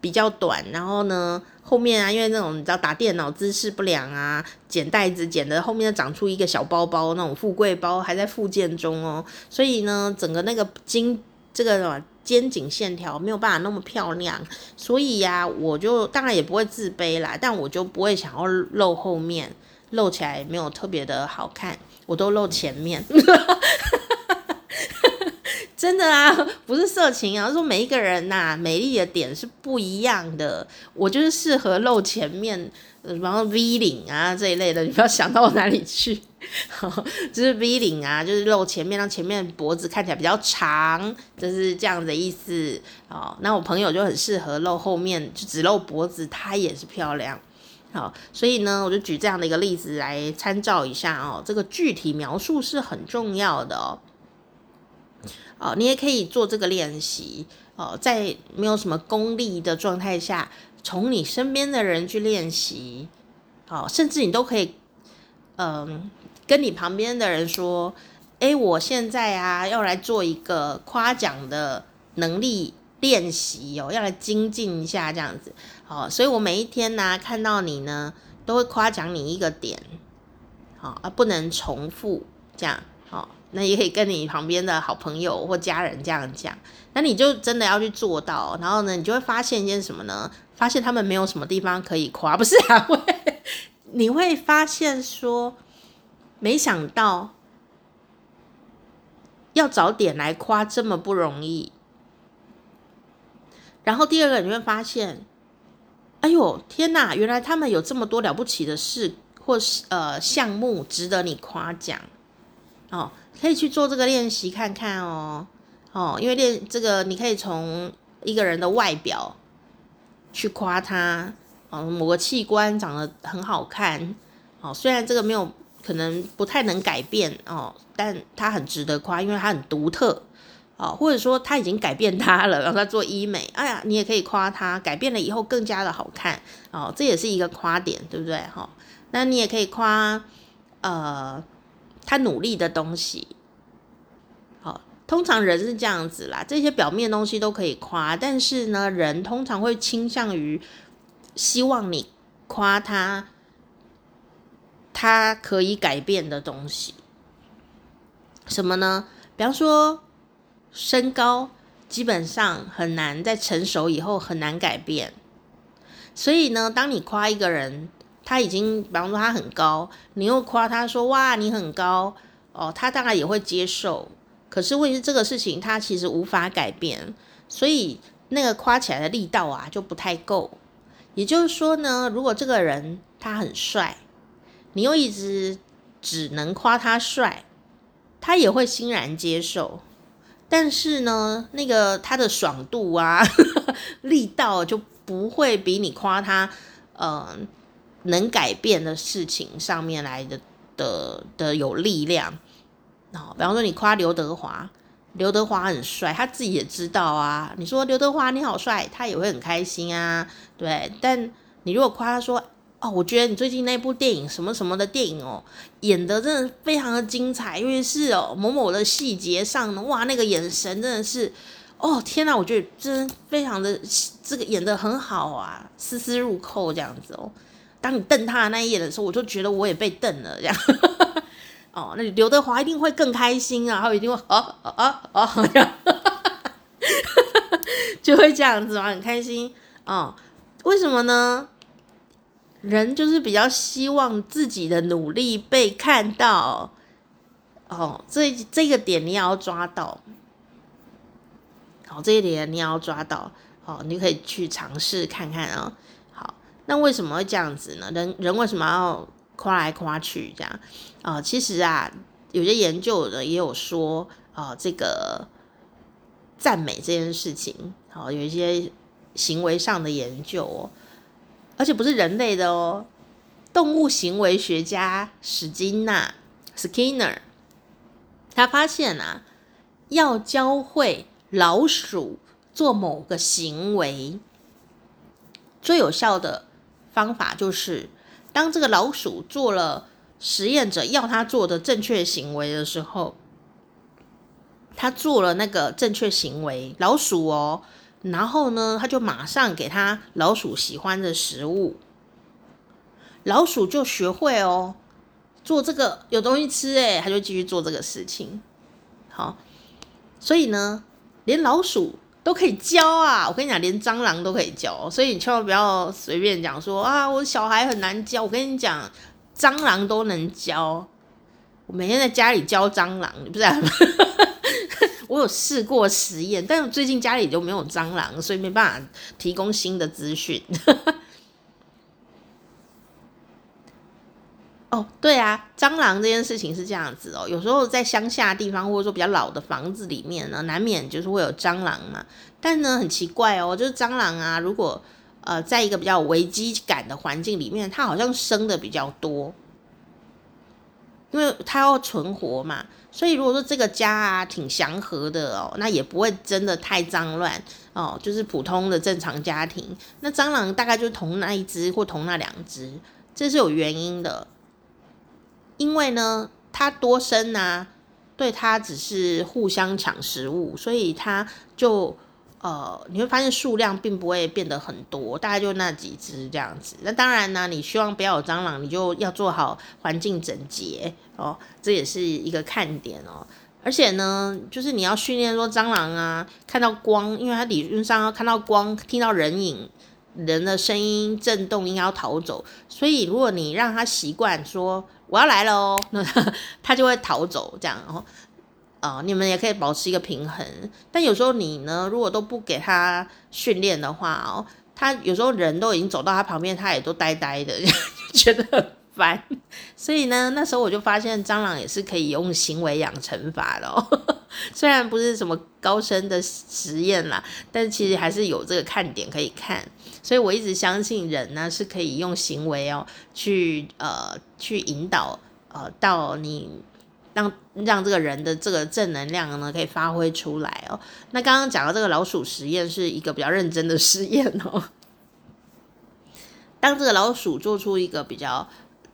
比较短，然后呢。后面啊，因为那种你知道打电脑姿势不良啊，剪袋子剪的后面长出一个小包包，那种富贵包还在复健中哦，所以呢，整个那个肩这个肩颈线条没有办法那么漂亮，所以呀、我就当然也不会自卑啦，但我就不会想要露后面，露起来没有特别的好看，我都露前面。<laughs> 真的啊，不是色情啊，说每一个人呐、美丽的点是不一样的。我就是适合露前面，然后 V 领啊这一类的，你不要想到我哪里去。<laughs> 就是 V 领啊，就是露前面，让前面脖子看起来比较长，就是这样的意思。哦，那我朋友就很适合露后面，就只露脖子，她也是漂亮。好，所以呢，我就举这样的一个例子来参照一下哦。这个具体描述是很重要的哦。哦，你也可以做这个练习哦，在没有什么功力的状态下，从你身边的人去练习，哦，甚至你都可以，嗯、跟你旁边的人说，诶，我现在啊要来做一个夸奖的能力练习哦，要来精进一下这样子，哦，所以我每一天呢、看到你呢，都会夸奖你一个点，好、哦，而不能重复这样，那也可以跟你旁边的好朋友或家人这样讲，那你就真的要去做到，然后呢，你就会发现一件什么呢？发现他们没有什么地方可以夸，不是啊？会，你会发现说，没想到要找点来夸这么不容易。然后第二个，你会发现，哎呦天哪，原来他们有这么多了不起的事或是呃项目值得你夸奖哦。可以去做这个练习看看哦，哦，因为练这个，你可以从一个人的外表去夸他，哦，某个器官长得很好看，哦，虽然这个没有可能不太能改变哦，但他很值得夸，因为他很独特，哦，或者说他已经改变他了，<laughs> 让他做医美，哎呀，你也可以夸他改变了以后更加的好看，哦，这也是一个夸点，对不对？哈、哦，那你也可以夸，呃。他努力的东西，好，通常人是这样子啦，这些表面东西都可以夸，但是呢，人通常会倾向于希望你夸他，他可以改变的东西，什么呢？比方说身高，基本上很难在成熟以后很难改变，所以呢，当你夸一个人。他已经，比方说他很高，你又夸他说哇，你很高哦，他当然也会接受。可是问题是这个事情他其实无法改变，所以那个夸起来的力道啊就不太够。也就是说呢，如果这个人他很帅，你又一直只能夸他帅，他也会欣然接受。但是呢，那个他的爽度啊，<laughs> 力道就不会比你夸他，嗯、能改变的事情上面来的的的有力量，哦，比方说你夸刘德华，刘德华很帅，他自己也知道啊。你说刘德华你好帅，他也会很开心啊，对。但你如果夸他说，哦，我觉得你最近那部电影什么什么的电影哦，演得真的非常的精彩，因为是哦某某的细节上呢，哇，那个眼神真的是，哦天哪，我觉得真的非常的这个演得很好啊，丝丝入扣这样子哦。当你瞪他的那一眼的时候，我就觉得我也被瞪了，这样。<laughs> 哦，那刘德华一定会更开心啊，他一定会哦哦哦哦，这样，就会这样子嘛，很开心哦。为什么呢？人就是比较希望自己的努力被看到。哦，这这个点你要抓到。好，这一点你要抓到。好，你可以去尝试看看啊。那为什么会这样子呢？人人为什么要夸来夸去这样啊、其实啊，有些研究的也有说啊、这个赞美这件事情，好、有一些行为上的研究哦，而且不是人类的哦，动物行为学家史金纳 Skinner 他发现啊，要教会老鼠做某个行为，最有效的方法就是，当这个老鼠做了实验者要它做的正确行为的时候，他做了那个正确行为，老鼠哦，然后呢，他就马上给他老鼠喜欢的食物，老鼠就学会哦，做这个有东西吃诶，他就继续做这个事情。好，所以呢，连老鼠都可以教啊！我跟你讲，连蟑螂都可以教，所以你千万不要随便讲说啊，我小孩很难教。我跟你讲，蟑螂都能教。我每天在家里教蟑螂，你不知道？<laughs> 我有试过实验，但是最近家里就没有蟑螂，所以没办法提供新的资讯。哦，对啊，蟑螂这件事情是这样子哦。有时候在乡下地方，或者说比较老的房子里面呢，难免就是会有蟑螂嘛。但呢，很奇怪哦，就是蟑螂啊，如果呃，在一个比较有危机感的环境里面，它好像生的比较多，因为它要存活嘛。所以如果说这个家啊挺祥和的哦，那也不会真的太脏乱哦，就是普通的正常家庭，那蟑螂大概就同那一只或同那两只，这是有原因的。因为呢，它多生啊，对它只是互相抢食物，所以它就呃，你会发现数量并不会变得很多，大概就那几只这样子。那当然呢，你希望不要有蟑螂，你就要做好环境整洁哦，这也是一个看点哦。而且呢，就是你要训练说蟑螂啊，看到光，因为它理论上要看到光，听到人影。人的声音震动应该要逃走，所以如果你让它习惯说我要来了哦，那 <laughs> 他就会逃走这样哦。啊，你们也可以保持一个平衡，但有时候你呢，如果都不给他训练的话哦，他有时候人都已经走到他旁边，他也都呆呆的，<laughs> 就觉得烦。<laughs> 所以呢，那时候我就发现蟑螂也是可以用行为养成法的哦。<laughs> 虽然不是什么高深的实验啦，但其实还是有这个看点可以看。所以我一直相信人呢是可以用行为哦去呃去引导呃到你让让这个人的这个正能量呢可以发挥出来哦。那刚刚讲到这个老鼠实验是一个比较认真的 <laughs> 实验哦。当这个老鼠做出一个比较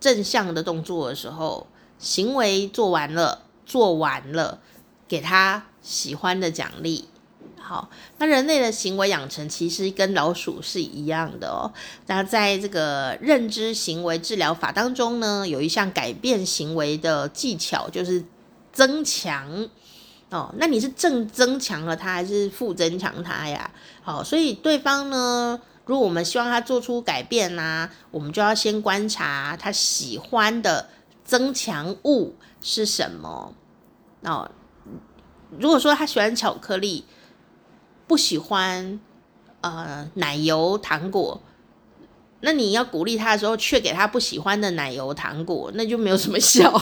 正向的动作的时候，行为做完了，做完了。给他喜欢的奖励，好，那人类的行为养成其实跟老鼠是一样的哦。那在这个认知行为治疗法当中呢，有一项改变行为的技巧，就是增强哦。那你是正增强了它，还是负增强它呀？好，所以对方呢，如果我们希望他做出改变呢、我们就要先观察他喜欢的增强物是什么哦。如果说他喜欢巧克力，不喜欢呃奶油糖果，那你要鼓励他的时候，却给他不喜欢的奶油糖果，那就没有什么效。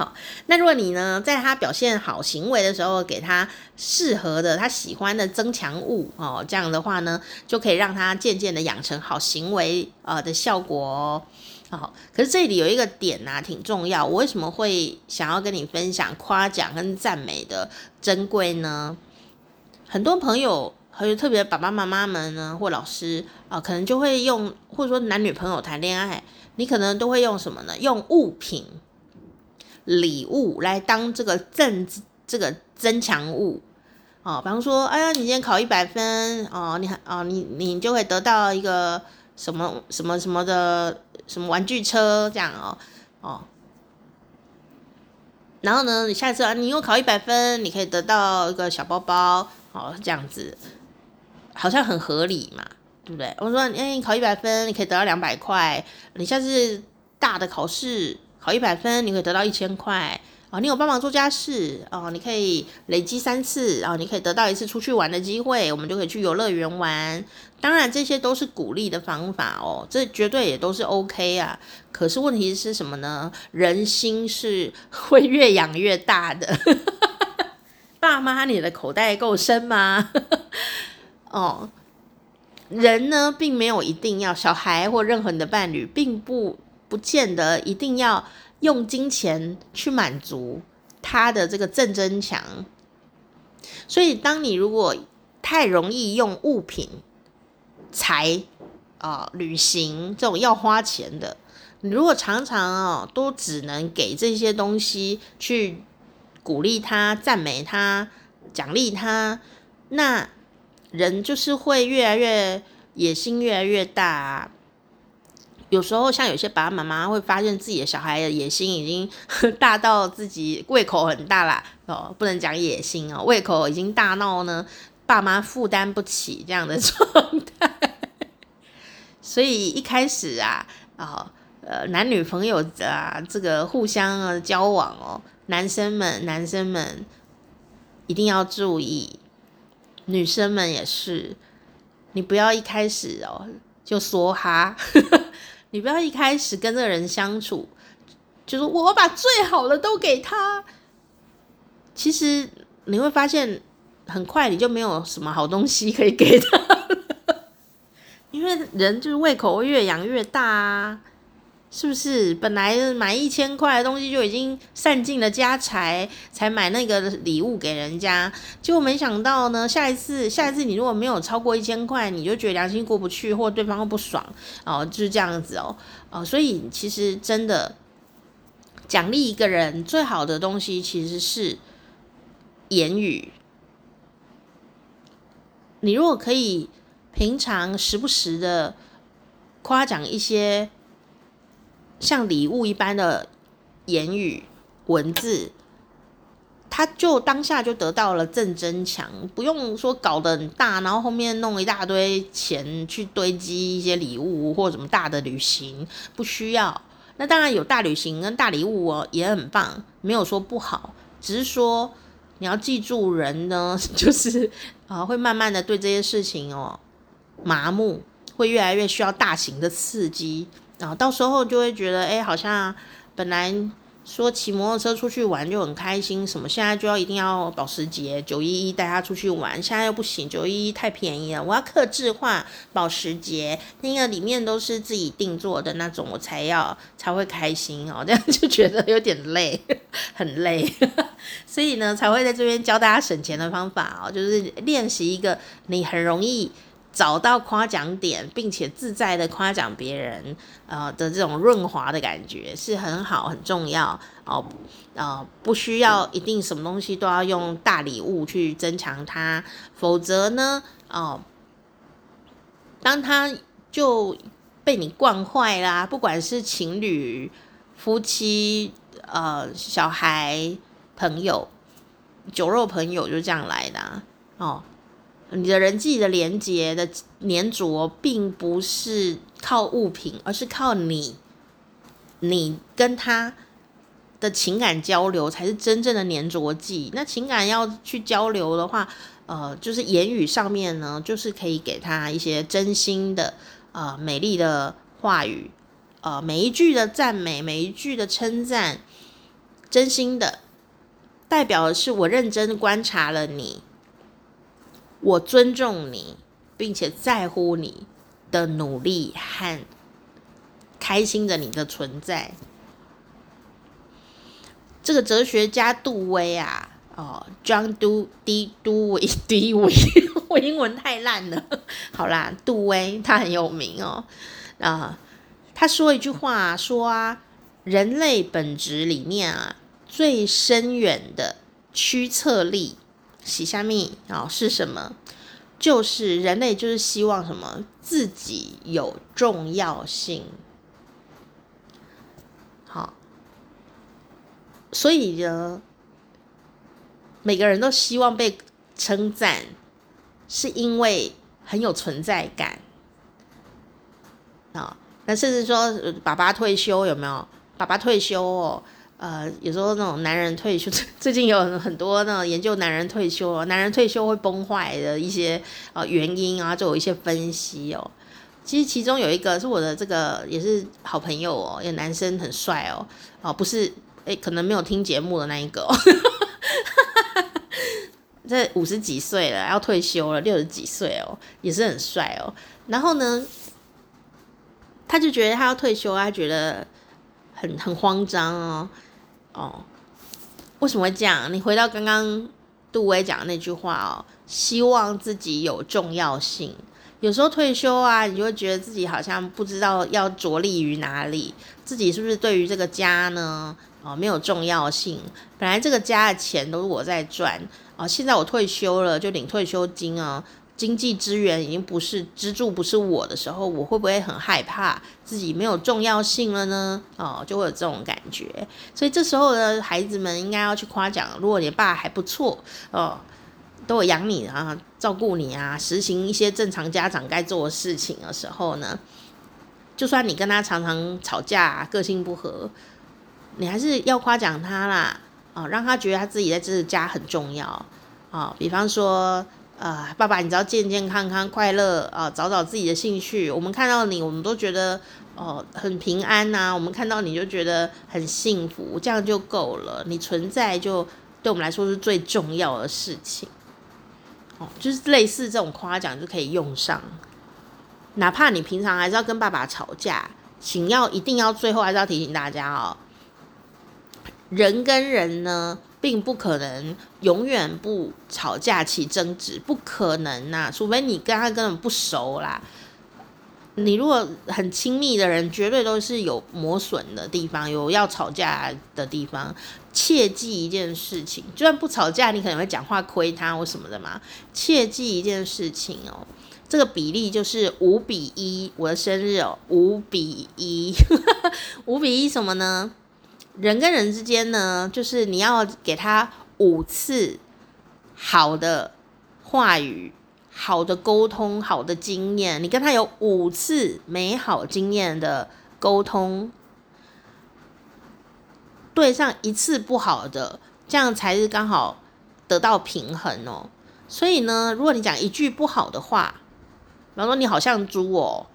好，那如果你呢，在他表现好行为的时候，给他适合的、他喜欢的增强物哦，这样的话呢，就可以让他渐渐的养成好行为呃的效果哦。好，可是这里有一个点啊，挺重要。我为什么会想要跟你分享夸奖跟赞美的珍贵呢？很多朋友，还有特别爸爸妈妈们呢，或老师啊，可能就会用，或者说男女朋友谈恋爱，你可能都会用什么呢？用物品、礼物来当这个增这个增强物。哦，比方说，哎呀，你今天考一百分哦，你还哦，你你就会得到一个什么什么什么的。什么玩具车这样哦哦，然后呢，你下次啊，你又考一百分，你可以得到一个小包包哦，这样子好像很合理嘛，对不对？我说，哎，你考一百分，你可以得到两百块。你下次大的考试考一百分，你可以得到一千块。哦，你有帮忙做家事哦，你可以累积三次，然后你可以得到一次出去玩的机会，我们就可以去游乐园玩。当然，这些都是鼓励的方法哦，这绝对也都是 OK 啊。可是问题是什么呢？人心是 <laughs> 会越养越大的。<laughs> 爸妈，你的口袋够深吗？<laughs> 哦，人呢，并没有一定要小孩或任何你的伴侣，并不不见得一定要。用金钱去满足他的这个正增强。所以，当你如果太容易用物品、财啊、旅行这种要花钱的，你如果常常哦都只能给这些东西去鼓励他、赞美他、奖励他，那人就是会越来越野心越来越大。有时候，像有些爸爸妈妈会发现自己的小孩的野心已经 <laughs> 大到自己胃口很大啦。哦，不能讲野心哦，胃口已经大到呢，爸妈负担不起这样的 <laughs> 状态。所以一开始啊，啊、呃，男女朋友啊，这个互相啊交往哦，男生们，男生们一定要注意，女生们也是，你不要一开始哦就说哈。你不要一开始跟这个人相处，就是我把最好的都给他。其实你会发现，很快你就没有什么好东西可以给他了，因为人就是胃口会越养越大啊。是不是本来买一千块的东西就已经散尽了家财，才买那个礼物给人家？结果没想到呢，下一次下一次你如果没有超过一千块，你就觉得良心过不去，或对方会不爽哦，就是这样子哦哦。所以其实真的奖励一个人最好的东西其实是言语。你如果可以平常时不时的夸奖一些。像礼物一般的言语文字，他就当下就得到了正增强，不用说搞得很大，然后后面弄一大堆钱去堆积一些礼物或什么大的旅行，不需要。那当然有大旅行跟大礼物哦，也很棒，没有说不好，只是说你要记住，人呢 <laughs> 就是啊会慢慢的对这些事情哦麻木，会越来越需要大型的刺激。然后到时候就会觉得，哎，好像本来说骑摩托车出去玩就很开心，什么现在就要一定要保时捷九一一带他出去玩，现在又不行，九一一太便宜了，我要克制化保时捷，那个里面都是自己定做的那种，我才要才会开心哦，这样就觉得有点累，<laughs> 很累，<laughs> 所以呢才会在这边教大家省钱的方法哦，就是练习一个你很容易。找到夸奖点，并且自在的夸奖别人，呃的这种润滑的感觉是很好，很重要哦。呃，不需要一定什么东西都要用大礼物去增强它，否则呢，哦，当他就被你惯坏啦，不管是情侣、夫妻、呃小孩、朋友、酒肉朋友，就这样来的，哦。你的人际的连接的粘着，并不是靠物品，而是靠你，你跟他的情感交流才是真正的粘着剂。那情感要去交流的话，呃，就是言语上面呢，就是可以给他一些真心的、呃，美丽的话语，呃，每一句的赞美，每一句的称赞，真心的，代表的是我认真观察了你。我尊重你，并且在乎你的努力和开心的你的存在。这个哲学家杜威啊，哦，John Do <laughs> D 杜威 D 威，我英文太烂了。好啦，杜威他很有名哦。啊，他说一句话，说啊，人类本质里面啊，最深远的驱策力。洗下面啊是什么？就是人类就是希望什么？自己有重要性。好，所以呢，每个人都希望被称赞，是因为很有存在感。啊，那甚至说爸爸退休有没有？爸爸退休哦。呃，有时候那种男人退休，<laughs> 最近有很多那种研究男人退休，男人退休会崩坏的一些呃原因啊，就有一些分析哦。其实其中有一个是我的这个也是好朋友哦，有男生很帅哦，哦不是，哎，可能没有听节目的那一个哦，<laughs> 这五十几岁了要退休了，六十几岁哦，也是很帅哦。然后呢，他就觉得他要退休，他觉得很很慌张哦。哦，为什么会这样？你回到刚刚杜威讲的那句话哦，希望自己有重要性。有时候退休啊，你就会觉得自己好像不知道要着力于哪里，自己是不是对于这个家呢？哦，没有重要性。本来这个家的钱都是我在赚哦，现在我退休了，就领退休金啊。经济资源已经不是支柱，不是我的时候，我会不会很害怕自己没有重要性了呢？哦，就会有这种感觉。所以这时候的孩子们应该要去夸奖，如果你爸还不错哦，都有养你啊，照顾你啊，实行一些正常家长该做的事情的时候呢，就算你跟他常常吵架，个性不合，你还是要夸奖他啦，哦，让他觉得他自己在这个家很重要哦，比方说。啊、爸爸，你只要健健康康、快乐啊、找找自己的兴趣。我们看到你，我们都觉得哦、很平安呐、我们看到你就觉得很幸福，这样就够了。你存在就对我们来说是最重要的事情。哦，就是类似这种夸奖就可以用上。哪怕你平常还是要跟爸爸吵架，请要一定要最后还是要提醒大家哦，人跟人呢。并不可能永远不吵架起争执，不可能呐、除非你跟他根本不熟啦。你如果很亲密的人，绝对都是有磨损的地方，有要吵架的地方。切记一件事情，就算不吵架，你可能会讲话亏他或什么的嘛。切记一件事情哦，这个比例就是五比一。我的生日哦，五比一，五比一什么呢？人跟人之间呢，就是你要给他五次好的话语、好的沟通、好的经验。你跟他有五次美好经验的沟通，对上一次不好的，这样才是刚好得到平衡哦。所以呢，如果你讲一句不好的话，比方说你好像猪哦。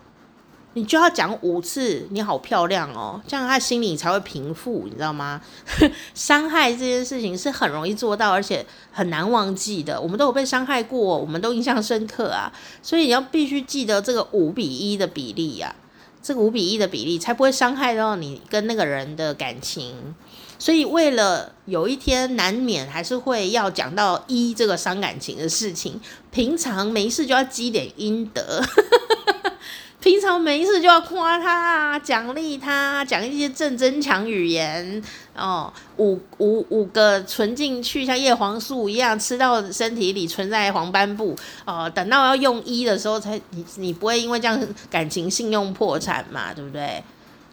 你就要讲五次，你好漂亮哦，这样他心里才会平复，你知道吗？<laughs> 伤害这件事情是很容易做到，而且很难忘记的。我们都有被伤害过，我们都印象深刻啊。所以你要必须记得这个五比一的比例呀，这个五比一的比例才不会伤害到你跟那个人的感情。所以为了有一天难免还是会要讲到一这个伤感情的事情，平常没事就要积点阴德。<laughs> 平常没事就要夸他，奖励他，讲一些正增强语言哦，五五五个存进去，像叶黄素一样吃到身体里，存在黄斑部哦。等到要用一的时候才，你你不会因为这样感情信用破产嘛，对不对？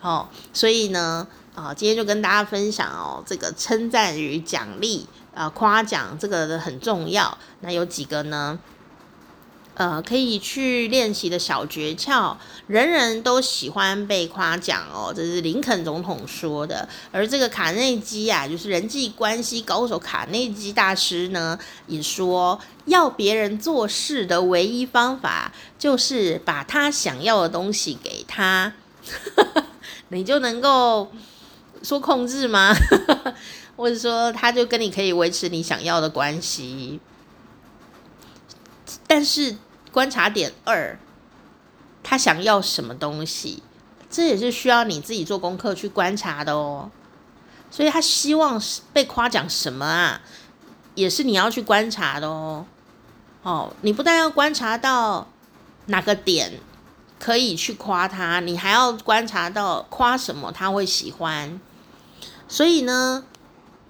哦，所以呢，啊、哦，今天就跟大家分享哦，这个称赞与奖励啊，夸奖这个很重要。那有几个呢？呃，可以去练习的小诀窍，人人都喜欢被夸奖哦，这是林肯总统说的。而这个卡内基啊，就是人际关系高手卡内基大师呢，也说要别人做事的唯一方法，就是把他想要的东西给他，<laughs> 你就能够说控制吗？<laughs> 或者说他就跟你可以维持你想要的关系？但是观察点二，他想要什么东西，这也是需要你自己做功课去观察的哦。所以他希望被夸奖什么啊，也是你要去观察的哦。哦，你不但要观察到哪个点可以去夸他，你还要观察到夸什么他会喜欢。所以呢，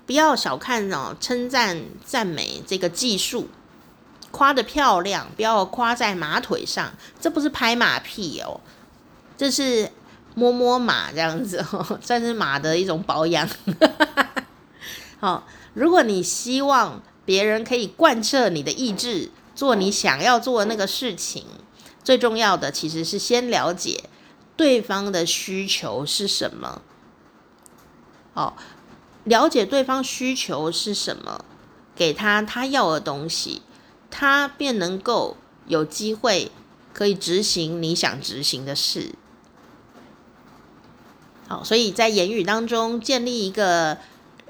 不要小看哦，称赞赞美这个技术。夸得漂亮，不要夸在马腿上，这不是拍马屁哦，这是摸摸马这样子哦，<laughs> 算是马的一种保养。<laughs> 好，如果你希望别人可以贯彻你的意志，做你想要做的那个事情，最重要的其实是先了解对方的需求是什么。好，了解对方需求是什么，给他他要的东西。他便能够有机会可以执行你想执行的事。好，所以在言语当中建立一个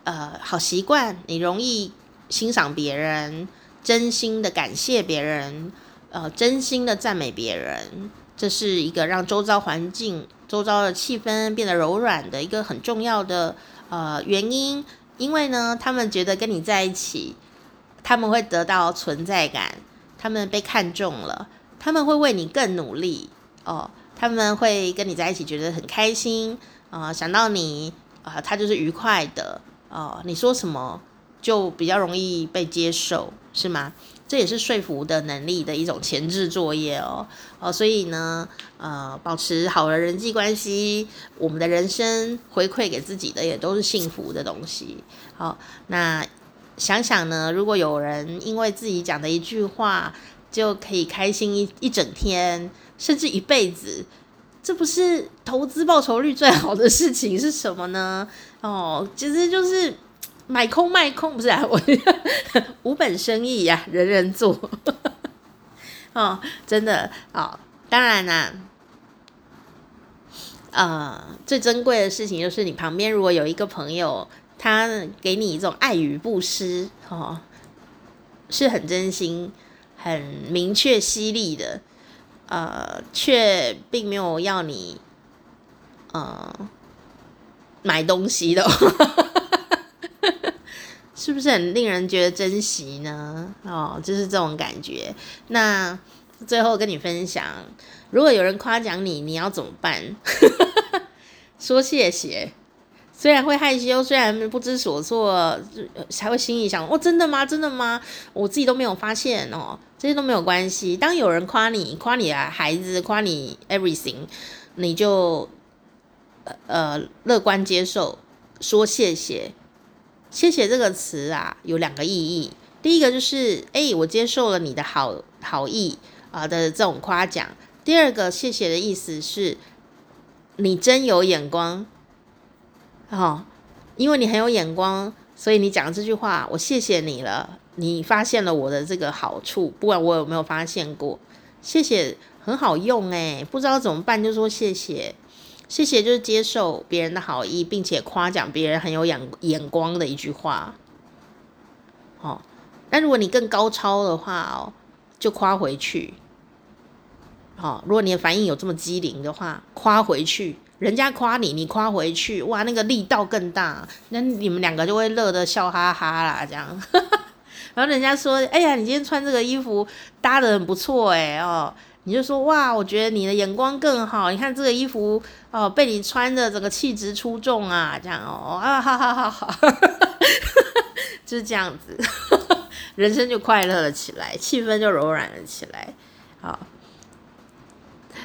呃好习惯，你容易欣赏别人，真心的感谢别人，呃，真心的赞美别人，这是一个让周遭环境、周遭的气氛变得柔软的一个很重要的呃原因。因为呢，他们觉得跟你在一起，他们会得到存在感，他们被看中了，他们会为你更努力哦，他们会跟你在一起觉得很开心啊、呃，想到你啊、他就是愉快的哦，你说什么就比较容易被接受，是吗？这也是说服的能力的一种前置作业哦，哦，所以呢，呃，保持好的人际关系，我们的人生回馈给自己的也都是幸福的东西。好，那想想呢，如果有人因为自己讲的一句话就可以开心一一整天，甚至一辈子，这不是投资报酬率最好的事情是什么呢？哦，其实就是。买空卖空不是啊，我 <laughs> 无本生意呀、啊，人人做。<laughs> 哦，真的哦，当然啦、啊，呃，最珍贵的事情就是你旁边如果有一个朋友，他给你一种爱与不施，哦，是很真心、很明确、犀利的，呃，却并没有要你，呃，买东西的。<laughs> 是不是很令人觉得珍惜呢？哦，就是这种感觉。那最后跟你分享，如果有人夸奖你，你要怎么办？<laughs> 说谢谢，虽然会害羞，虽然不知所措，才会心里想：哦，真的吗？真的吗？我自己都没有发现哦，这些都没有关系。当有人夸你，夸你的孩子，夸你 everything，你就呃乐观接受，说谢谢。谢谢这个词啊，有两个意义。第一个就是，哎、我接受了你的好好意啊的这种夸奖。第二个，谢谢的意思是，你真有眼光，哦，因为你很有眼光，所以你讲这句话，我谢谢你了。你发现了我的这个好处，不管我有没有发现过，谢谢很好用哎，不知道怎么办就说谢谢。谢谢，就是接受别人的好意，并且夸奖别人很有眼眼光的一句话。哦，那如果你更高超的话哦，就夸回去。哦，如果你的反应有这么机灵的话，夸回去，人家夸你，你夸回去，哇，那个力道更大，那你们两个就会乐得笑哈哈啦，这样。<laughs> 然后人家说，哎呀，你今天穿这个衣服搭得很不错，哎，哦。你就说哇，我觉得你的眼光更好。你看这个衣服哦，被你穿的整个气质出众啊，这样哦啊哈哈哈哈，<laughs> 就是这样子，<laughs> 人生就快乐了起来，气氛就柔软了起来。好，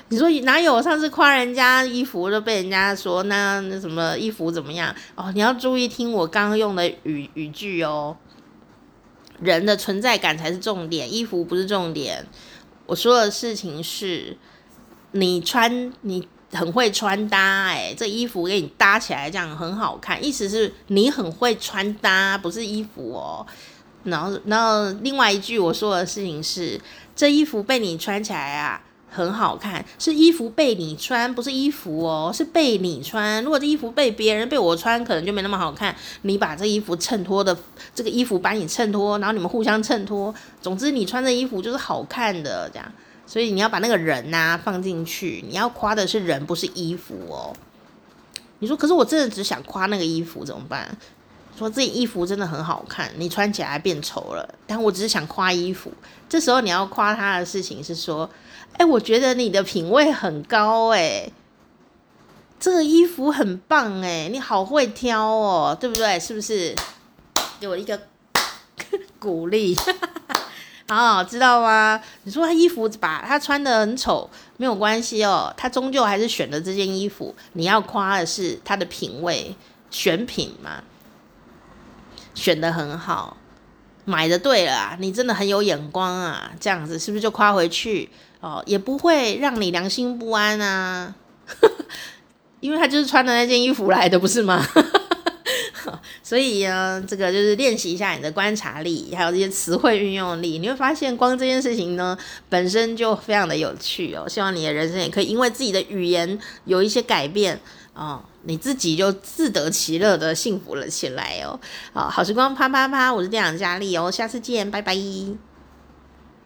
你说哪有上次夸人家衣服就被人家说那那什么衣服怎么样哦？你要注意听我刚刚用的语语句哦，人的存在感才是重点，衣服不是重点。我说的事情是，你穿你很会穿搭，哎，这衣服给你搭起来这样很好看，意思是你很会穿搭，不是衣服哦。然后，然后另外一句我说的事情是，这衣服被你穿起来啊。很好看，是衣服被你穿，不是衣服哦，是被你穿。如果这衣服被别人被我穿，可能就没那么好看。你把这衣服衬托的，这个衣服把你衬托，然后你们互相衬托。总之，你穿的衣服就是好看的，这样。所以你要把那个人呐、放进去，你要夸的是人，不是衣服哦。你说，可是我真的只想夸那个衣服怎么办？说这件衣服真的很好看，你穿起来变丑了。但我只是想夸衣服，这时候你要夸他的事情是说。哎，我觉得你的品味很高哎，这个衣服很棒哎，你好会挑哦，对不对？是不是？给我一个 <laughs> 鼓励，好，<laughs> 知道吗？你说他衣服把他穿得很丑，没有关系哦，他终究还是选了这件衣服。你要夸的是他的品味，选品嘛，选得很好，买的对了啊，你真的很有眼光啊，这样子是不是就夸回去？哦，也不会让你良心不安啊，<laughs> 因为他就是穿的那件衣服来的，不是吗？<laughs> 所以呢，这个就是练习一下你的观察力，还有这些词汇运用力，你会发现光这件事情呢，本身就非常的有趣哦。希望你的人生也可以因为自己的语言有一些改变哦，你自己就自得其乐的幸福了起来哦。好，好时光啪啪啪，我是店长佳丽哦，下次见，拜拜。